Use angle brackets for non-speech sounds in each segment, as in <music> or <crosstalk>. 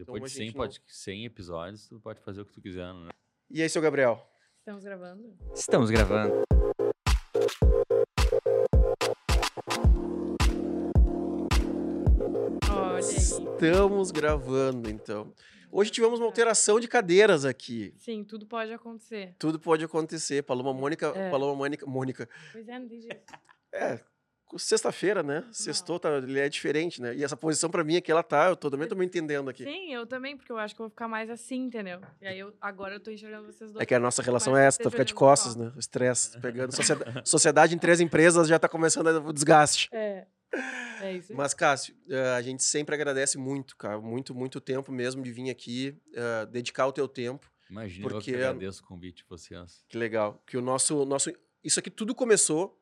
Depois Então, de 100, gente pode, 100 episódios, tu pode fazer o que tu quiser, né? E aí, seu Gabriel? Estamos gravando? Estamos gravando. Olha aí. Estamos gravando, então. Hoje tivemos uma alteração de cadeiras aqui. Sim, tudo pode acontecer. Tudo pode acontecer. Paloma Mônica, É. Paloma Mônica, Mônica. Pois é, não tem jeito. É, sexta-feira, né? Sextou, tá, ele é diferente, né? E essa posição pra mim aqui, ela tá, eu tô também tô me entendendo aqui. Sim, eu também, porque eu acho que eu vou ficar mais assim, entendeu? E aí eu, agora eu tô enxergando vocês dois. É que a nossa relação é essa, tá ficar de costas, né? O estresse, <laughs> pegando. Sociedade, sociedade em três empresas já tá começando o desgaste. É. É isso. aí. Mas, Cássio, eh, a gente sempre agradece muito, cara. Muito, muito tempo mesmo de vir aqui, eh, dedicar o teu tempo. Imagina, eu Porque- que agradeço o convite de vocês. Que legal. Que o nosso, nosso. Isso aqui tudo começou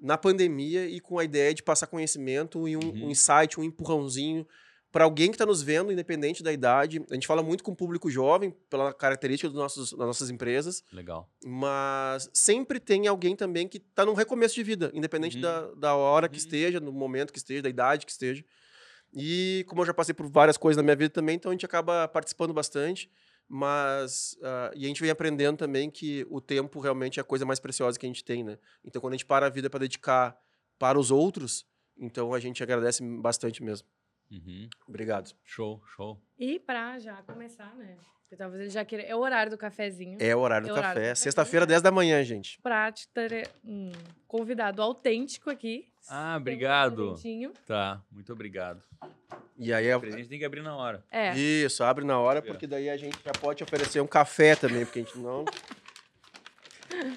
na pandemia e com a ideia de passar conhecimento e um, Uhum. um insight, um empurrãozinho para alguém que está nos vendo, independente da idade. A gente fala muito com o público jovem, pela característica dos nossos, das nossas empresas, Legal. mas sempre tem alguém também que está num recomeço de vida, independente Uhum. da, da hora que Uhum. esteja, no momento que esteja, da idade que esteja. E como eu já passei por várias coisas na minha vida também, então a gente acaba participando bastante. Mas. ah, e a gente vem aprendendo também que o tempo realmente é a coisa mais preciosa que a gente tem, né? Então quando a gente para a vida para dedicar para os outros, então a gente agradece bastante mesmo. Uhum. Obrigado. Show, show. E pra já começar, né? Porque talvez ele já queira. É o horário do cafezinho. É o horário do É horário café. café. Sexta-feira, 10 da manhã, gente. Ter um convidado autêntico aqui. Ah, um obrigado. presentinho. Tá, muito obrigado. E aí é. O presente tem que abrir na hora. É. Isso, abre na hora, porque daí a gente já pode oferecer um café também, porque a gente não. <laughs>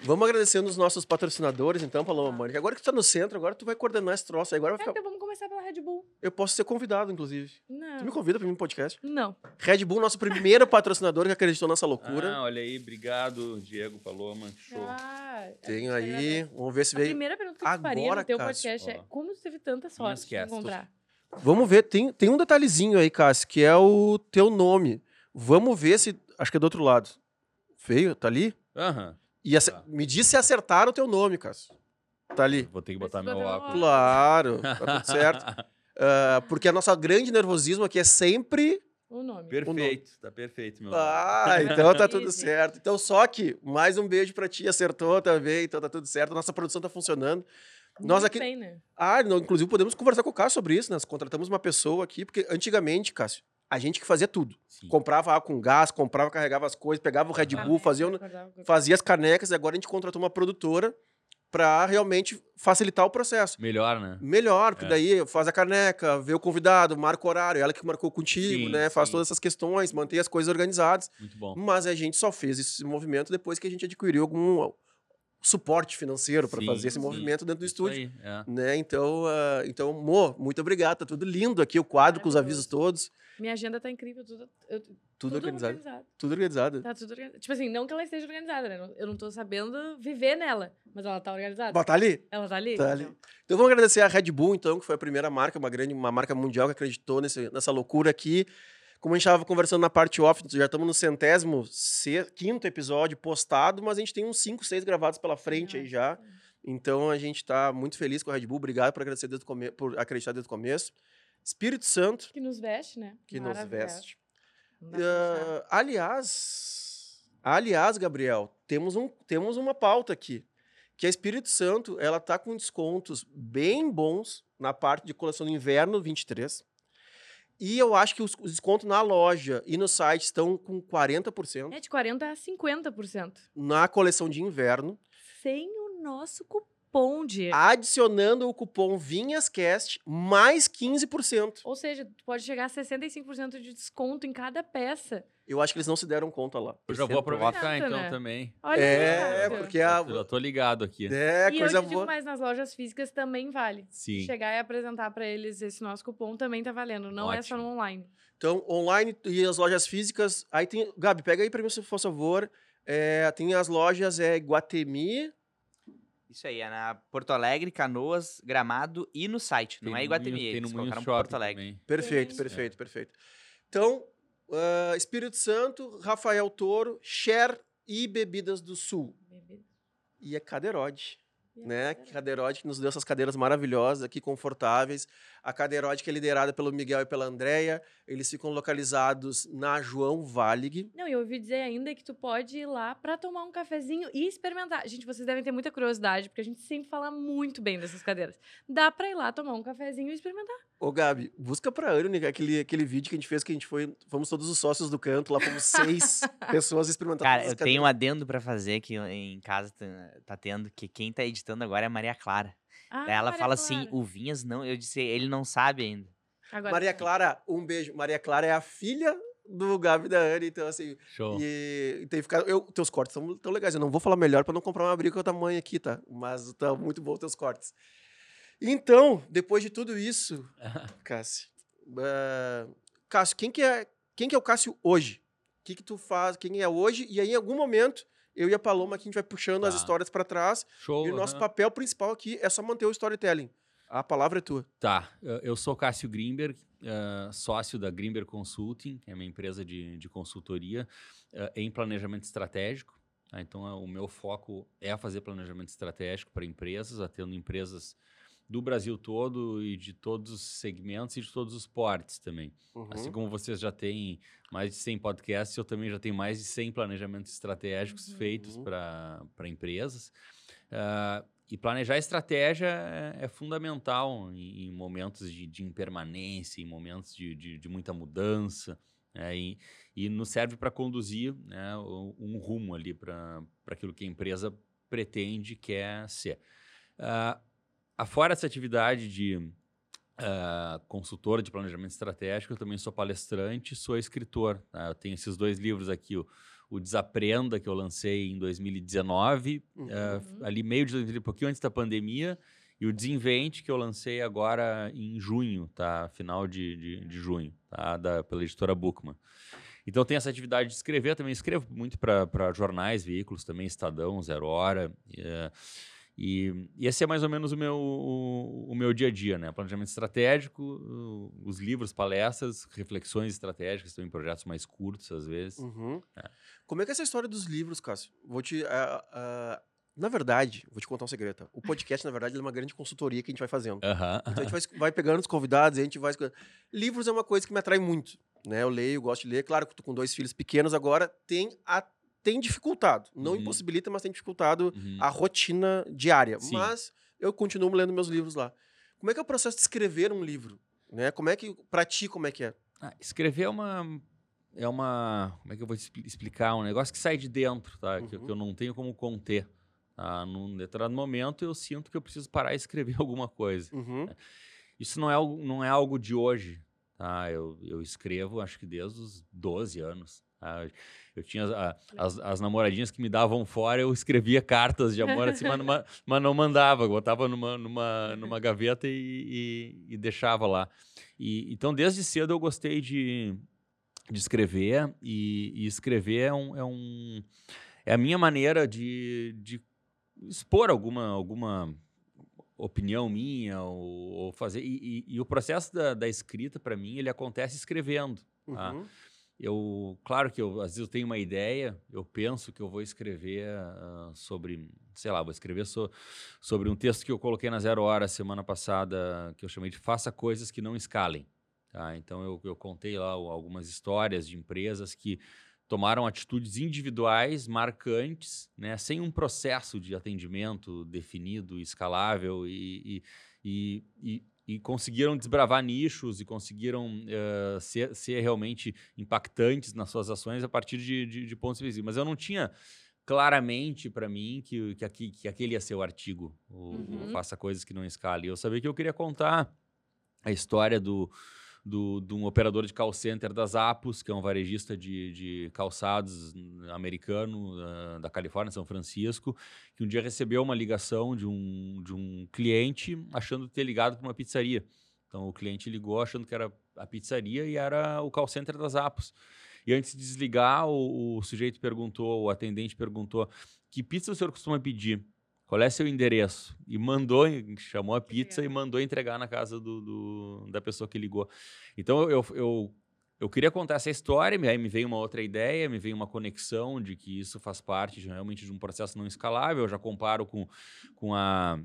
Vamos agradecendo os nossos patrocinadores, então, Paloma Tá. Mônica. Agora que tu tá no centro, agora tu vai coordenar esse troço aí. Agora vai É, ficar... então vamos começar pela Red Bull. Eu posso ser convidado, inclusive. Não. Tu me convida pra mim no podcast? Não. Red Bull, nosso primeiro patrocinador que acreditou nessa loucura. Ah, olha aí, obrigado, Diego Paloma. Show. Ah, Tenho eu aí. agradeço. Vamos ver se A veio. primeira pergunta que eu te faria Agora, no teu Cássio, podcast é como tu teve tanta sorte de encontrar? Vamos ver, tem, tem um detalhezinho aí, Cássio, que é o teu nome. Vamos ver se. Acho que é do outro lado. Feio? Tá ali? Aham. E ace- Tá. me diz se acertaram o teu nome, Cássio. Tá ali. Vou ter que botar meu botar óculos. Claro, <laughs> tá tudo certo. Ah, porque a nossa grande nervosismo aqui é sempre. O nome. Perfeito, tá perfeito, meu. Ah, então tá tudo certo. Então, só que, mais um beijo pra ti, acertou também, então tá tudo certo. Nossa produção tá funcionando. Nós Muito aqui- bem, né? Ah, não, inclusive podemos conversar com o Cássio sobre isso. Nós contratamos uma pessoa aqui, porque antigamente, Cássio, a gente que fazia tudo. Sim. Comprava água com gás, comprava, carregava as coisas, pegava o Red Bull, fazia, fazia as canecas, e agora a gente contratou uma produtora pra realmente facilitar o processo. Melhor, né? Melhor, porque É. daí faz a caneca, vê o convidado, marca o horário, ela que marcou contigo, Sim, né? Faz sim. todas essas questões, mantém as coisas organizadas. Muito bom. Mas a gente só fez esse movimento depois que a gente adquiriu algum suporte financeiro para fazer esse sim. movimento dentro do Isso estúdio. aí, é. Né? Então, ah, então, Mo, muito obrigado. Tá tudo lindo aqui, o quadro com os avisos todos. Minha agenda tá incrível, tudo, eu- Tudo, organizado. Tudo organizado. Tá tudo organizado. Tipo assim, não que ela esteja organizada, né? Eu não tô sabendo viver nela, mas ela tá organizada. Bota ali? Ela tá ali? Tá ali. Então, Então vamos agradecer a Red Bull, então, que foi a primeira marca, uma grande, uma marca mundial que acreditou nesse, nessa loucura aqui. Como a gente estava conversando na parte off, já estamos no centésimo quinto episódio postado, mas a gente tem uns cinco, seis gravados pela frente aí já. Então a gente está muito feliz com a Red Bull. Obrigado por, agradecer desde o por acreditar desde o começo. Espírito Santo, Que nos veste, né? que nos veste. Ah, aliás, aliás, Gabriel, temos, um, temos uma pauta aqui. Que a Espírito Santo, ela tá com descontos bem bons na parte de coleção do inverno 23. E eu acho que os, os descontos na loja e no site estão com 40% É de 40% a 50%. na coleção de inverno. Sem o nosso cupom, Diego. Adicionando o cupom VinhasCast, mais 15%. Ou seja, tu pode chegar a 65% de desconto em cada peça. Eu acho que eles não se deram conta lá. Eu já vou aproveitar Exato, então né? também. Olha É, isso. porque a. Eu já tô ligado aqui. É, e coisa eu te digo boa. mais, nas lojas físicas também vale. Sim. Chegar e apresentar pra eles esse nosso cupom também tá valendo. Não é só Ótimo. no online. Então, online e as lojas físicas. Aí tem. Gabi, pega aí pra mim, se for favor. É, tem as lojas é, Guatemi. Isso aí, é na Porto Alegre, Canoas, Gramado e no site. Tem não é Iguatemi, no eles colocaram Porto Alegre. também. Perfeito, perfeito, perfeito. Então, ah, Espírito Santo, Rafael Toro, Cher e Bebidas do Sul. E é Caderode. né? Cadeiroide que nos deu essas cadeiras maravilhosas aqui, confortáveis. A que é liderada pelo Miguel e pela Andrea. Eles ficam localizados na João Valig. Não, e eu ouvi dizer ainda que tu pode ir lá pra tomar um cafezinho e experimentar. Gente, vocês devem ter muita curiosidade, porque a gente sempre fala muito bem dessas cadeiras. Dá pra ir lá tomar um cafezinho e experimentar. Ô, Gabi, busca pra Anne aquele, aquele vídeo que a gente fez, que a gente foi, fomos todos os sócios do canto, lá fomos seis <laughs> pessoas experimentando Cara, eu as tenho um cadeiras. adendo pra fazer que em casa tá, tá tendo, que quem tá editando agora é a Maria Clara. Ah, Daí ela Maria fala assim, Clara. o Vinhas não, eu disse, ele não sabe ainda. Agora Maria sim. Clara, um beijo. Maria Clara é a filha do Gabi da Anne, então assim, Show. E, e tem ficado. Eu, teus cortes estão tão legais. Eu não vou falar melhor pra não comprar uma briga com a tamanho aqui, tá? Mas tá muito bom teus cortes. Então, depois de tudo isso, <laughs> Cássio. ah, Cássio, quem que, é, quem que é o Cássio hoje? O que, que tu faz? Quem é hoje? E aí, em algum momento, eu e a Paloma aqui, a gente vai puxando as Tá. histórias pra trás. Show. E o nosso papel principal aqui é só manter o storytelling. A palavra é tua. Tá, eu- sou Cássio Grimberg, eh, sócio da Grimberg Consulting, que é minha empresa de, de consultoria eh, em planejamento estratégico. tá? Então, eh, o meu foco é fazer planejamento estratégico para empresas, atendo empresas do Brasil todo e de todos os segmentos e de todos os portes também. Uhum. Assim como vocês já têm mais de 100 podcasts, eu também já tenho mais de 100 planejamentos estratégicos Uhum. feitos para empresas. Ah, e planejar estratégia é, é fundamental em, em momentos de, de impermanência, em momentos de, de, de muita mudança. né, e, e nos serve para conduzir né, um rumo ali para aquilo que a empresa pretende, quer ser. Ah, afora essa atividade de ah, consultor de planejamento estratégico, eu também sou palestrante, sou escritor. tá? Eu tenho esses dois livros aqui, o, o Desaprenda, que eu lancei em 2019, Uhum. ah, Uhum. ali meio de 2020, um pouquinho antes da pandemia, e o Desinvente, que eu lancei agora em junho, tá? Final de, de, de junho, tá? Da, pela editora Bookman. Então tem essa atividade de escrever, também escrevo muito para jornais, veículos também, Estadão, Zero Hora. eh, e, e esse é mais ou menos o meu, o, o meu dia a dia, né? Planejamento estratégico, os livros, palestras, reflexões estratégicas, também projetos mais curtos às vezes. Uhum. É. Como é que é essa história dos livros, Cássio? Vou te. ah, ah, na verdade, vou te contar um segredo. tá? O podcast, na verdade, é uma grande consultoria que a gente vai fazendo. Aham. Então a gente vai, vai pegando os convidados, a gente vai. Livros é uma coisa que me atrai muito. Né? Eu leio, gosto de ler. Claro que eu tô com dois filhos pequenos agora, tem, a, tem dificultado. Não Uhum. impossibilita, mas tem dificultado Uhum. a rotina diária. Sim. Mas eu continuo lendo meus livros lá. Como é que é o processo de escrever um livro? Né? Como é que. Pra ti, como é que é? Ah, escrever é uma. É uma. Como é que eu vou expli- explicar? Um negócio que sai de dentro, tá? Que, Uhum. que eu não tenho como conter. Tá? Num determinado momento eu sinto que eu preciso parar e escrever <laughs> alguma coisa. Uhum. Isso não é algo, não é algo de hoje. Tá? Eu, eu escrevo, acho que desde os 12 anos. Tá? Eu tinha a- as, as namoradinhas que me davam fora, eu escrevia cartas de amor, assim, mas, não ma- <laughs> mas não mandava, botava numa, numa, numa gaveta e, e- e deixava lá. E, então, desde cedo eu gostei de, de escrever, e, e escrever é, um, é, um, é a minha maneira de, de expor alguma, alguma opinião minha ou, ou fazer. E, e- o processo da, da escrita, para mim, ele acontece escrevendo. tá? Eu, claro que eu, às vezes eu tenho uma ideia, eu penso que eu vou escrever ah, sobre, sei lá, vou escrever so- sobre um texto que eu coloquei na Zero Hora semana passada, que eu chamei de Faça Coisas que Não Escalem. Tá? Então eu, eu contei lá algumas histórias de empresas que tomaram atitudes individuais marcantes, né, sem um processo de atendimento definido, escalável e, e, e, e- e conseguiram desbravar nichos e conseguiram eh, ser, ser realmente impactantes nas suas ações a partir de, de, de pontos visíveis. Mas eu não tinha claramente para mim que, que, aqui- que aquele ia ser o artigo, o Uhum. Faça Coisas que Não Escalem. Eu sabia que eu queria contar a história do, do, de um operador de call center das Apos, que é um varejista de, de calçados americano ah, da Califórnia, São Francisco, que um dia recebeu uma ligação de um, de um cliente achando ter ligado para uma pizzaria. Então o cliente ligou achando que era a pizzaria e era o call center das Apos. E antes de desligar, o, o sujeito perguntou, o atendente perguntou: que pizza o senhor costuma pedir? Qual é seu endereço? E mandou, chamou a pizza e legal. mandou entregar na casa do, do- da pessoa que ligou. Então eu, eu, eu queria contar essa história, aí me veio uma outra ideia, me veio uma conexão de que isso faz parte de, realmente de um processo não escalável. Eu já comparo com, com a,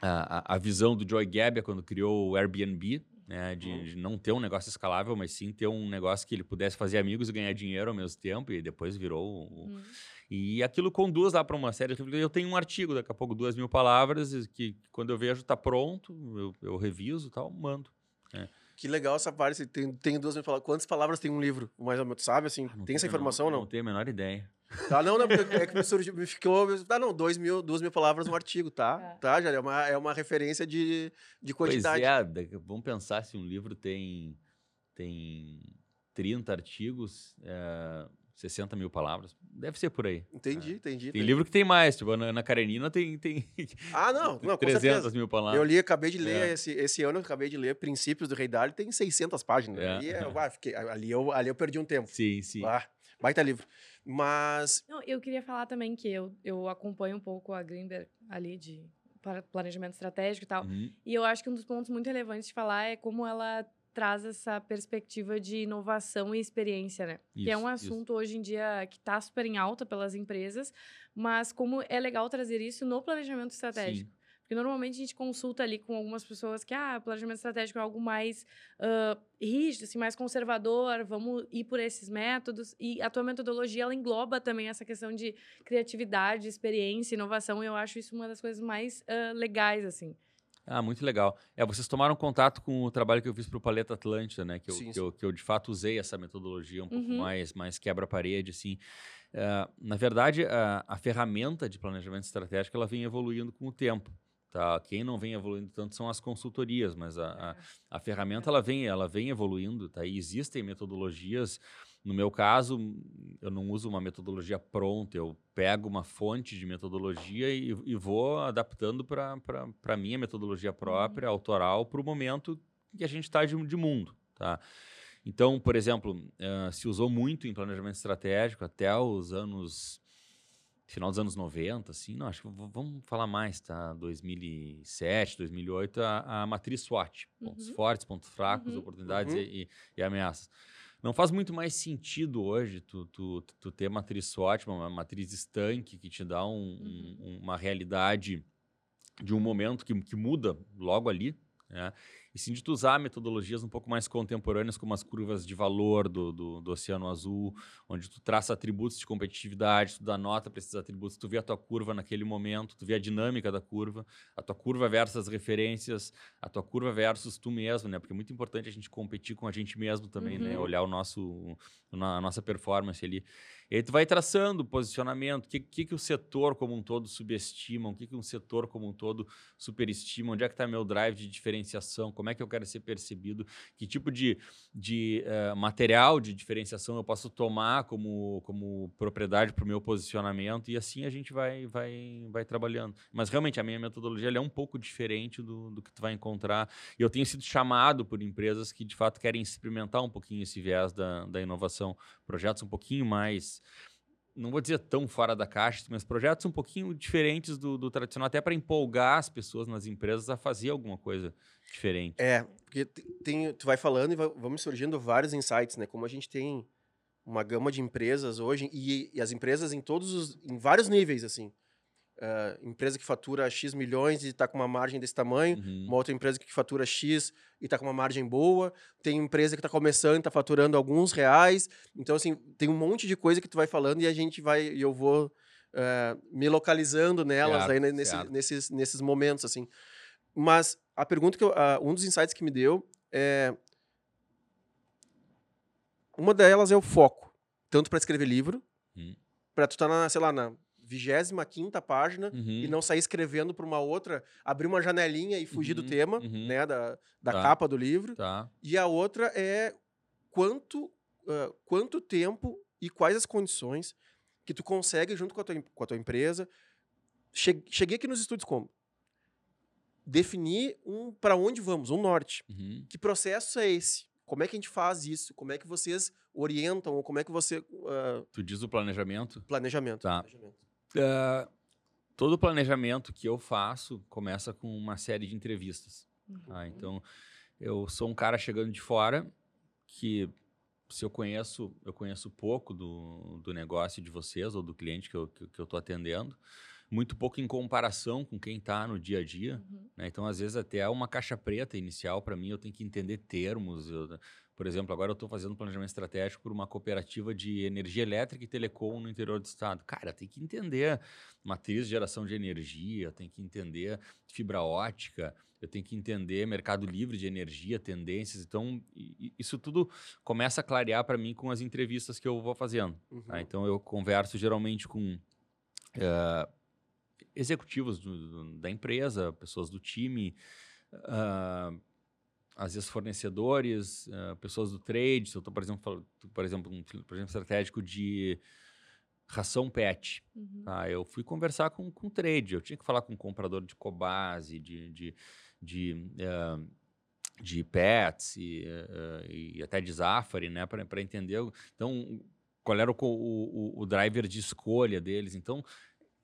a, a visão do Joy Gebbia quando criou o Airbnb, né, de, Uhum. de não ter um negócio escalável, mas sim ter um negócio que ele pudesse fazer amigos e ganhar dinheiro ao mesmo tempo, e depois virou. o- Hum. E aquilo conduz lá para uma série. de reflexões. Eu tenho um artigo, daqui a pouco, duas mil palavras, que quando eu vejo tá pronto, eu, eu reviso e tal, mando. Que legal essa parte. Tem, tem duas mil palavras. Quantas palavras tem um livro? Mais ou menos, sabe? Assim, Ah, tem essa informação ou não? Não tenho a menor ideia. Tá, não, não, porque é que me surgiu, me ficou. Ah, não, dois mil, duas mil palavras no artigo, tá? Tá. Tá, já é uma, é uma referência de, de quantidade. Pois é, vamos pensar se um livro tem, tem 30 artigos, é, 60 mil palavras. Deve ser por aí. Entendi, entendi. Tem entendi. livro que tem mais, tipo, a Ana Ana Karenina tem, tem <laughs> Ah, não, não, com 300 certeza. mil palavras. Eu li, acabei de ler É. esse, esse ano, eu acabei de ler Princípios do Rei Dário, tem 600 páginas. É. Ali, é, <laughs> ah, fiquei- ali, eu, ali eu perdi um tempo. Sim, sim. Ah, baita livro. Mas, Não, eu queria falar também que eu, eu acompanho um pouco a Greenberg ali de planejamento estratégico e tal. Uhum. E eu acho que um dos pontos muito relevantes de falar é como ela traz essa perspectiva de inovação e experiência, né? que é um Isso, isso. assunto hoje em dia que está super em alta pelas empresas, mas como é legal trazer isso no planejamento estratégico. Sim. Porque normalmente a gente consulta ali com algumas pessoas que, ah, planejamento estratégico é algo mais ah, rígido, assim, mais conservador, vamos ir por esses métodos. E a tua metodologia, ela engloba também essa questão de criatividade, experiência, inovação. E eu acho isso uma das coisas mais ah, legais, assim. Ah, muito legal. É, vocês tomaram contato com o trabalho que eu fiz para o Paleta Atlântida, né? Que eu, Sim, que, eu, que eu, de fato usei essa metodologia um pouco Uhum. mais, mais quebra-parede, assim. Ah, na verdade, a, a ferramenta de planejamento estratégico ela vem evoluindo com o tempo. Tá? Quem não vem evoluindo tanto são as consultorias, mas a, a, a ferramenta ela vem, ela vem evoluindo, tá? E existem metodologias. No meu caso, eu não uso uma metodologia pronta, eu pego uma fonte de metodologia e, e vou adaptando para a minha metodologia própria, autoral, para o momento que a gente está de, de mundo. Tá? Então, por exemplo, eh, se usou muito em planejamento estratégico até os anos final dos anos 90, assim, não, acho que vamos falar mais, tá? 2007, 2008, a, a matriz SWOT. Pontos Uhum. fortes, pontos fracos, Uhum. oportunidades Uhum. e, e- e ameaças. Não faz muito mais sentido hoje tu, tu, tu ter matriz SWOT, uma matriz estanque que te dá um- um- Uhum. uma realidade de um momento que, que muda logo ali, né? E sim de tu usar metodologias um pouco mais contemporâneas, como as curvas de valor do, do, do Oceano Azul, onde tu traça atributos de competitividade, tu dá nota para esses atributos, tu vê a tua curva naquele momento, tu vê a dinâmica da curva, a tua curva versus as referências, a tua curva versus tu mesmo, né? Porque é muito importante a gente competir com a gente mesmo também, né? Uhum. Olhar o nosso, a nossa performance ali. E aí tu vai traçando o posicionamento, o que, que, que o setor como um todo subestima, o que, que um setor como um todo superestima, onde é que está meu drive de diferenciação, como é que eu quero ser percebido, que tipo de, de eh, material de diferenciação eu posso tomar como, como propriedade para o meu posicionamento, e assim a gente vai, vai, vai trabalhando. Mas realmente a minha metodologia é um pouco diferente do, do que tu vai encontrar, e eu tenho sido chamado por empresas que de fato querem experimentar um pouquinho esse viés da, da inovação, projetos um pouquinho mais não vou dizer tão fora da caixa, mas projetos um pouquinho diferentes do, do tradicional, até para empolgar as pessoas nas empresas a fazer alguma coisa diferente. é, porque te- tem, tu vai falando e vamos surgindo vários insights, né? Como a gente tem uma gama de empresas hoje, e, e as empresas em todos os, em vários níveis, assim. Ah, empresa que fatura X milhões e está com uma margem desse tamanho, Uhum. uma outra empresa que fatura X e está com uma margem boa, tem empresa que está começando e está faturando alguns reais. Então, assim, tem um monte de coisa que tu vai falando e a gente vai, e eu vou eh, me localizando nelas Certo, aí nesse- certo. nesses, nesses momentos, assim. Mas a pergunta que eu, ah, um dos insights que me deu é uma delas é o foco, tanto para escrever livro, Hum. para tu estar na, sei lá, na 25 página Uhum. e não sair escrevendo para uma outra, abrir uma janelinha e fugir do Uhum, tema, uhum. né, da, da Tá. capa do livro. Tá. E a outra é quanto, ah, quanto tempo e quais as condições que tu consegue junto com a tua, com a tua empresa. Che- cheguei aqui nos estúdios como definir um para onde vamos, um norte. Uhum. Que processo é esse? Como é que a gente faz isso? Como é que vocês orientam? Ou como é que você ah, Tu diz o planejamento? planejamento? Tá. planejamento. Ah, todo o planejamento que eu faço começa com uma série de entrevistas. Uhum. tá? Então, eu sou um cara chegando de fora que se eu conheço, eu conheço pouco do, do negócio de vocês ou do cliente que eu estou que, que eu atendendo, muito pouco em comparação com quem está no dia a dia. Uhum. Né? Então, às vezes, até uma caixa preta inicial, para mim, eu tenho que entender termos. eu- por exemplo, agora eu estou fazendo planejamento estratégico por uma cooperativa de energia elétrica e telecom no interior do estado. Cara, tem que entender matriz de geração de energia, tem que entender fibra ótica, eu tenho que entender mercado livre de energia, tendências. Então, isso tudo começa a clarear para mim com as entrevistas que eu vou fazendo. Uhum. tá? Então, eu converso geralmente com eh, executivos do- do- da empresa, pessoas do time, ah, às vezes fornecedores, ah, pessoas do trade. Se eu estou, por exemplo, por exemplo, um projeto estratégico de ração pet. Uhum. Tá, eu fui conversar com, com trade, eu tinha que falar com um comprador de Cobase, de, de, de, eh, de pets e, eh, e até de Zafari, né, para entender. o- Então, qual era o, o, o- o driver de escolha deles. Então,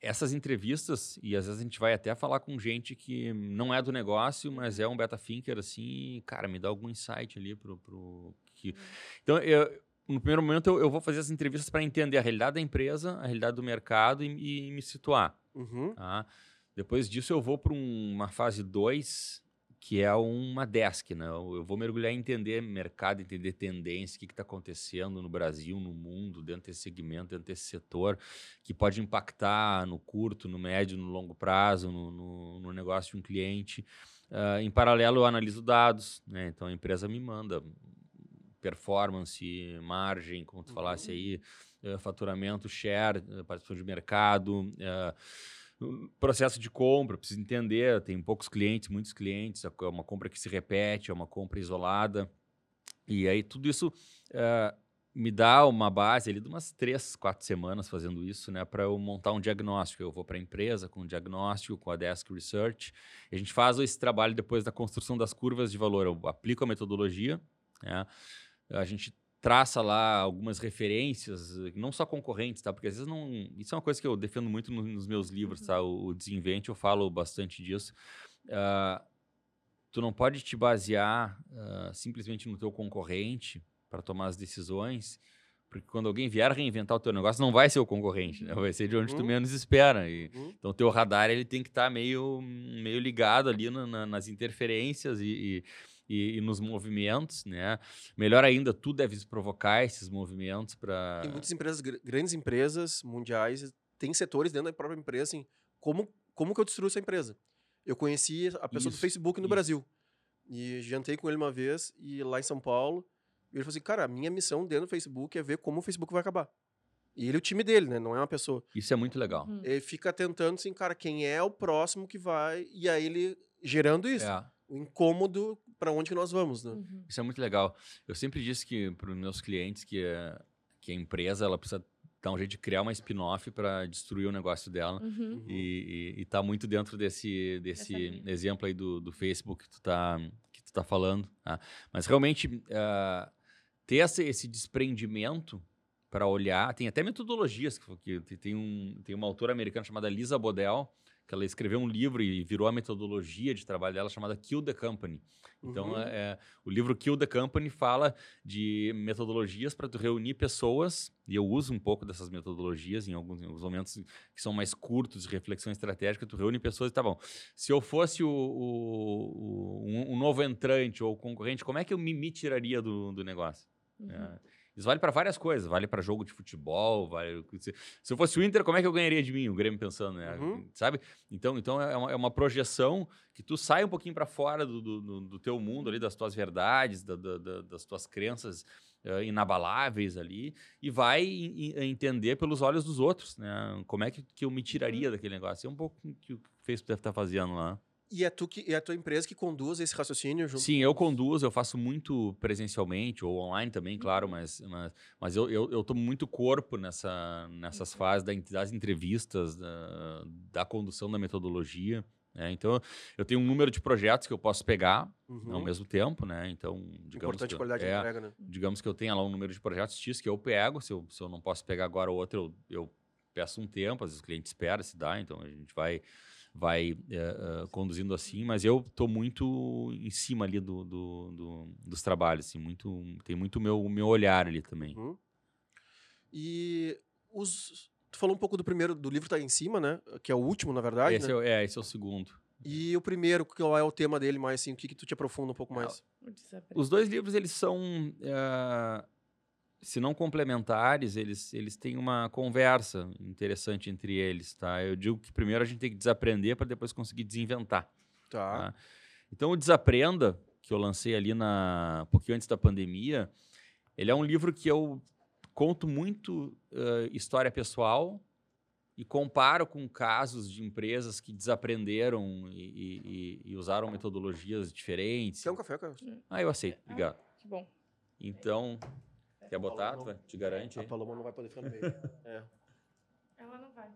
essas entrevistas, e às vezes a gente vai até falar com gente que não é do negócio, mas é um beta thinker, assim, cara, me dá algum insight ali pro. pro que... Então, eu, no primeiro momento, eu, eu vou fazer as entrevistas para entender a realidade da empresa, a realidade do mercado e, e me situar. Uhum. Tá? Depois disso, eu vou para uma fase 2, que é uma desk. Né? Eu vou mergulhar em entender mercado, entender tendência, o que está acontecendo no Brasil, no mundo, dentro desse segmento, dentro desse setor, que pode impactar no curto, no médio, no longo prazo, no, no- no negócio de um cliente. Ah, em paralelo, eu analiso dados. Né? Então, a empresa me manda performance, margem, como tu falasse aí, eh, faturamento, share, eh, participação de mercado, o processo de compra, preciso entender, tem poucos clientes, muitos clientes, é uma compra que se repete, é uma compra isolada. E aí tudo isso eh, me dá uma base ali de umas três, quatro semanas fazendo isso, né, para eu montar um diagnóstico. Eu vou para a empresa com um diagnóstico, com a Desk Research, a gente faz esse trabalho depois da construção das curvas de valor. Eu aplico a metodologia, né, a gente traça lá algumas referências, eh, não só concorrentes, tá? Porque às vezes não. Isso é uma coisa que eu defendo muito no- nos meus livros, tá? O, o Desinvente, eu falo bastante disso. Ah, tu não pode te basear ah, simplesmente no teu concorrente para tomar as decisões, porque quando alguém vier reinventar o teu negócio, não vai ser o concorrente, né? Vai ser de onde tu Uhum. menos espera. E, Uhum. então, o teu radar ele tem que estar meio, meio ligado ali na- na- nas interferências e, e, e- e nos movimentos, né? Melhor ainda, tu deves provocar esses movimentos para... Tem muitas empresas, gr- grandes empresas mundiais, tem setores dentro da própria empresa, assim, como, como que eu destruo essa empresa? Eu conheci a pessoa do Isso, Facebook no isso. Brasil. E jantei com ele uma vez, e lá em São Paulo, e ele falou assim, cara, a minha missão dentro do Facebook é ver como o Facebook vai acabar. E ele é o time dele, né? Não é uma pessoa. Isso é muito legal. Uhum. Ele fica tentando, assim, cara, quem é o próximo que vai... E aí ele gerando isso. É, O incômodo para onde que nós vamos, né? Uhum. isso é muito legal. Eu sempre disse que para os meus clientes que, a- que a empresa ela precisa dar um jeito de criar uma spin-off para destruir o negócio dela. Uhum. E, e, e tá muito dentro desse, desse exemplo aí do, do Facebook que tu tá, que tu tá falando. tá? Mas realmente ah, ter esse, esse desprendimento para olhar, tem até metodologias, que, que tem- tem, um, tem uma autora americana chamada Lisa Bodell, que ela escreveu um livro e virou a metodologia de trabalho dela chamada Kill the Company. Então, Uhum. é, o livro Kill the Company fala de metodologias para tu reunir pessoas, e eu uso um pouco dessas metodologias em alguns, em alguns momentos que são mais curtos de reflexão estratégica, tu reúne pessoas e tá bom. Se eu fosse o, o- o- um, um novo entrante ou concorrente, como é que eu me, me tiraria do, do negócio? Uhum. É, isso vale para várias coisas, vale para jogo de futebol, vale, se, eu fosse o Inter, como é que eu ganharia de mim? O Grêmio pensando, né? Uhum. Sabe? Então, então é, uma, é uma projeção que tu sai um pouquinho para fora do, do, do- teu mundo ali, das tuas verdades, da- da- da- das tuas crenças eh, inabaláveis ali, e vai em- em- entender pelos olhos dos outros, né? Como é que, que eu me tiraria daquele negócio? É um pouco que o Facebook deve estar fazendo lá. E é, tu que, é a tua empresa que conduz esse raciocínio junto Sim, eu conduzo, eu faço muito presencialmente ou online também, claro, mas, mas, mas eu, eu, eu tomo muito corpo nessa, nessas fases da, en- das entrevistas, da, da condução da metodologia. né? Então, eu tenho um número de projetos que eu posso pegar Uhum. ao mesmo tempo, né? Então, digamos Importante que, qualidade de é, entrega, né? digamos que eu tenha lá um número de projetos X que eu pego, se eu, se eu não posso pegar agora ou outro, eu, eu peço um tempo, às vezes o cliente espera se dá, então a gente vai vai eh, eh, conduzindo assim, mas eu tô muito em cima ali do, do- do- dos trabalhos, assim, muito, tem muito o meu, o meu olhar ali também. Uhum. E os. Tu falou um pouco do primeiro, do livro tá aí em cima, né? Que é o último, na verdade. Esse né? é, o- é, esse é o segundo. E o primeiro, qual é o tema dele mais assim? O que, que tu te aprofunda um pouco mais? O desaprendizado. Os dois livros, eles são, eh, se não complementares, eles, eles têm uma conversa interessante entre eles, tá? Eu digo que primeiro a gente tem que desaprender para depois conseguir desinventar. Tá. Tá. Então, o Desaprenda, que eu lancei ali na, um pouquinho antes da pandemia, ele é um livro que eu conto muito eh, história pessoal e comparo com casos de empresas que desaprenderam e, e- e- usaram metodologias diferentes. Quer um café? Ah, eu aceito, obrigado. Que bom. Então, quer botar? Tu Te garante A aí? Paloma não vai poder ficar no meio. <laughs> É. Ela não vai.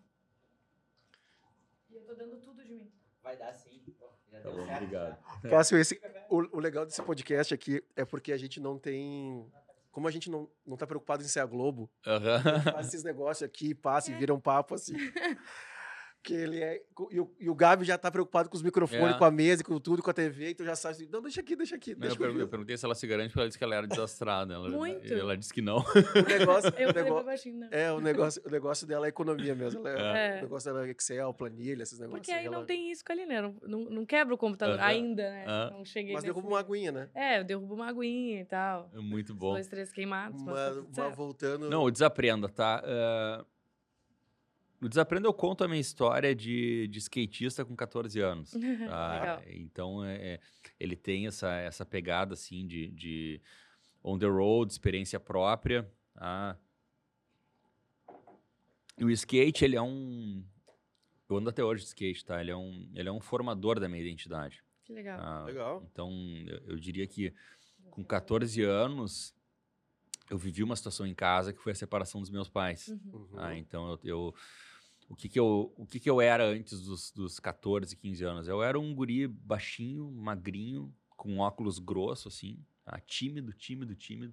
E eu tô dando tudo de mim. Vai dar sim. Já Tá deu bom, certo, obrigado. já. <laughs> Cássio, esse, o, o legal desse podcast aqui é porque a gente não tem. Como a gente não, não tá preocupado em ser a Globo, Aham. faz esses negócios aqui, passa e vira um papo assim. <laughs> Que ele é. E o, e o Gabi já tá preocupado com os microfones, É. com a mesa, com tudo, com a TV, então já sabe assim, não, deixa aqui, deixa aqui, Não, deixa eu, eu perguntei se ela se garante, porque ela disse que ela era desastrada. Ela, Muito. Ela disse que não. <laughs> O negócio, Eu o negócio, baixinho, não. é, o negócio, o negócio dela é economia mesmo. Ela é, É. O negócio dela é Excel, planilha, esses negócios. Porque aí ela- não tem isso ali, né? Não, não, não quebra o computador Aham. ainda, né? Ah. Não cheguei Mas derruba uma aguinha, né? É, eu derrubo uma aguinha e tal. É muito bom. Dois, três queimados. mas Mas, mas voltando. Não, Desaprenda, tá? Eh, no Desaprenda eu conto a minha história de, de skatista com 14 anos. <laughs> tá? Legal. Então, é, é, ele tem essa, essa pegada, assim, de, de on the road, experiência própria. Tá? E o skate, ele é um... Eu ando até hoje de skate, tá? Ele é um, ele é um formador da minha identidade. Que legal. tá? Legal. Então, eu, eu diria que com 14 anos, eu vivi uma situação em casa que foi a separação dos meus pais. Uhum. Uhum. Ah, então eu, eu- o que que eu o que que eu era antes dos, dos 14, 15 anos? Eu era um guri baixinho, magrinho, com óculos grosso assim, tá? tímido, tímido, tímido?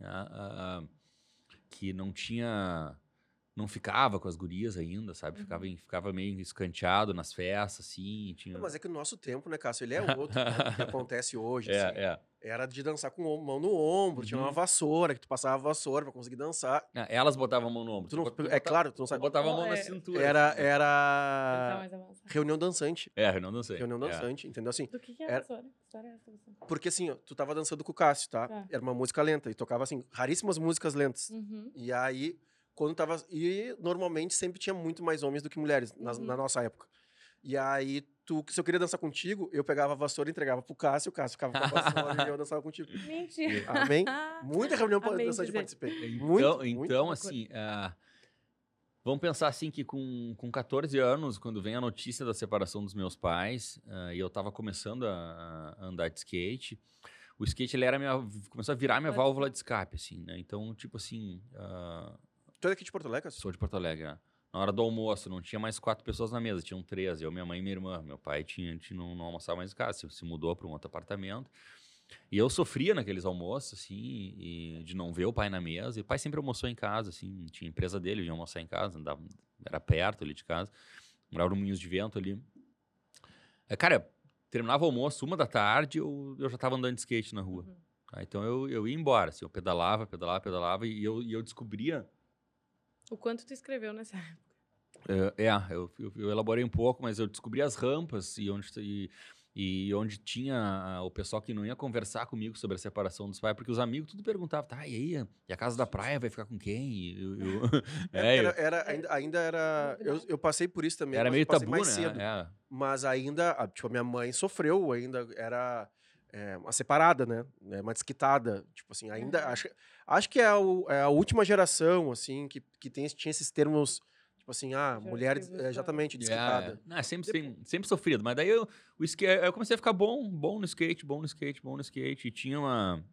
Ah, que não tinha não ficava com as gurias ainda, sabe? Ficava, em- ficava meio escanteado nas festas, assim. Tinha... Não, mas é que o nosso tempo, né, Cássio? Ele é <laughs> outro né, que acontece hoje. assim. é, é. Era de dançar com a mão no ombro, tinha uma Uhum. vassoura, que tu passava a vassoura pra conseguir dançar. Ah, Elas botavam a mão no ombro. Tu não- bot- é botava- claro, tu não sabe. botava a mão É. na cintura. Era, tá era reunião dançante. É, eu não sei. Reunião é. dançante, entendeu? Assim, Do que, que é Era- a história? Que história é porque assim, ó, tu tava dançando com o Cássio, tá? Tá. Era uma música lenta e tocava assim, raríssimas músicas lentas. Uhum. E aí, quando tava. E normalmente sempre tinha muito mais homens do que mulheres na, Uhum. na nossa época. E aí, tu, se eu queria dançar contigo, eu pegava a vassoura e entregava pro Cássio, o Cássio ficava com a vassoura e eu <laughs> dançava contigo. Mentira. Amém? <laughs> Muita reunião Amém, dançante dizer. participei. Então, Muito, então muito. assim, ah, vamos pensar assim que com, com 14 anos, quando vem a notícia da separação dos meus pais, ah, e eu tava começando a, a andar de skate, o skate ele era minha, começou a virar minha válvula de escape, assim, né? Então, tipo assim, ah, Tu é daqui de Porto Alegre? Sou de Porto Alegre, né? Na hora do almoço, não tinha mais quatro pessoas na mesa, tinham três, eu, minha mãe e minha irmã. Meu pai tinha, a gente não, não almoçava mais em casa, se, se mudou para um outro apartamento. E eu sofria naqueles almoços, assim, e de não ver o pai na mesa. E o pai sempre almoçou em casa, assim, tinha empresa dele, vinha almoçar em casa, andava, era perto ali de casa. Morava no Moinhos de Vento ali. É, cara, terminava o almoço, uma da tarde, eu, eu já tava andando de skate na rua. Uhum. tá? Então eu, eu ia embora, assim, eu pedalava, pedalava, pedalava, e eu, e eu descobria O quanto tu escreveu nessa época? É, é, eu, eu, eu elaborei um pouco, mas eu descobri as rampas e onde, e, e onde tinha ah, o pessoal que não ia conversar comigo sobre a separação dos pais, porque os amigos tudo perguntavam, tá, e aí, e a casa da praia vai ficar com quem? Eu- eu- <laughs> É, <laughs> é, era, era- ainda, ainda era. Eu, eu passei por isso também. era meio tabu, mais né? cedo. É. Mas ainda, a- tipo, a minha mãe sofreu, ainda era é, uma separada, né? É, Uma desquitada. Tipo assim, ainda. Uhum. Acho, acho que é a, é a última geração, assim, que, que tem, tinha esses termos, tipo assim, ah, mulher, Pejorativos, é, exatamente, É, desquitada. não, sempre, sempre, sempre sofrido, mas daí eu, o skate, eu comecei a ficar bom, bom no skate, bom no skate, bom no skate, e tinha uma,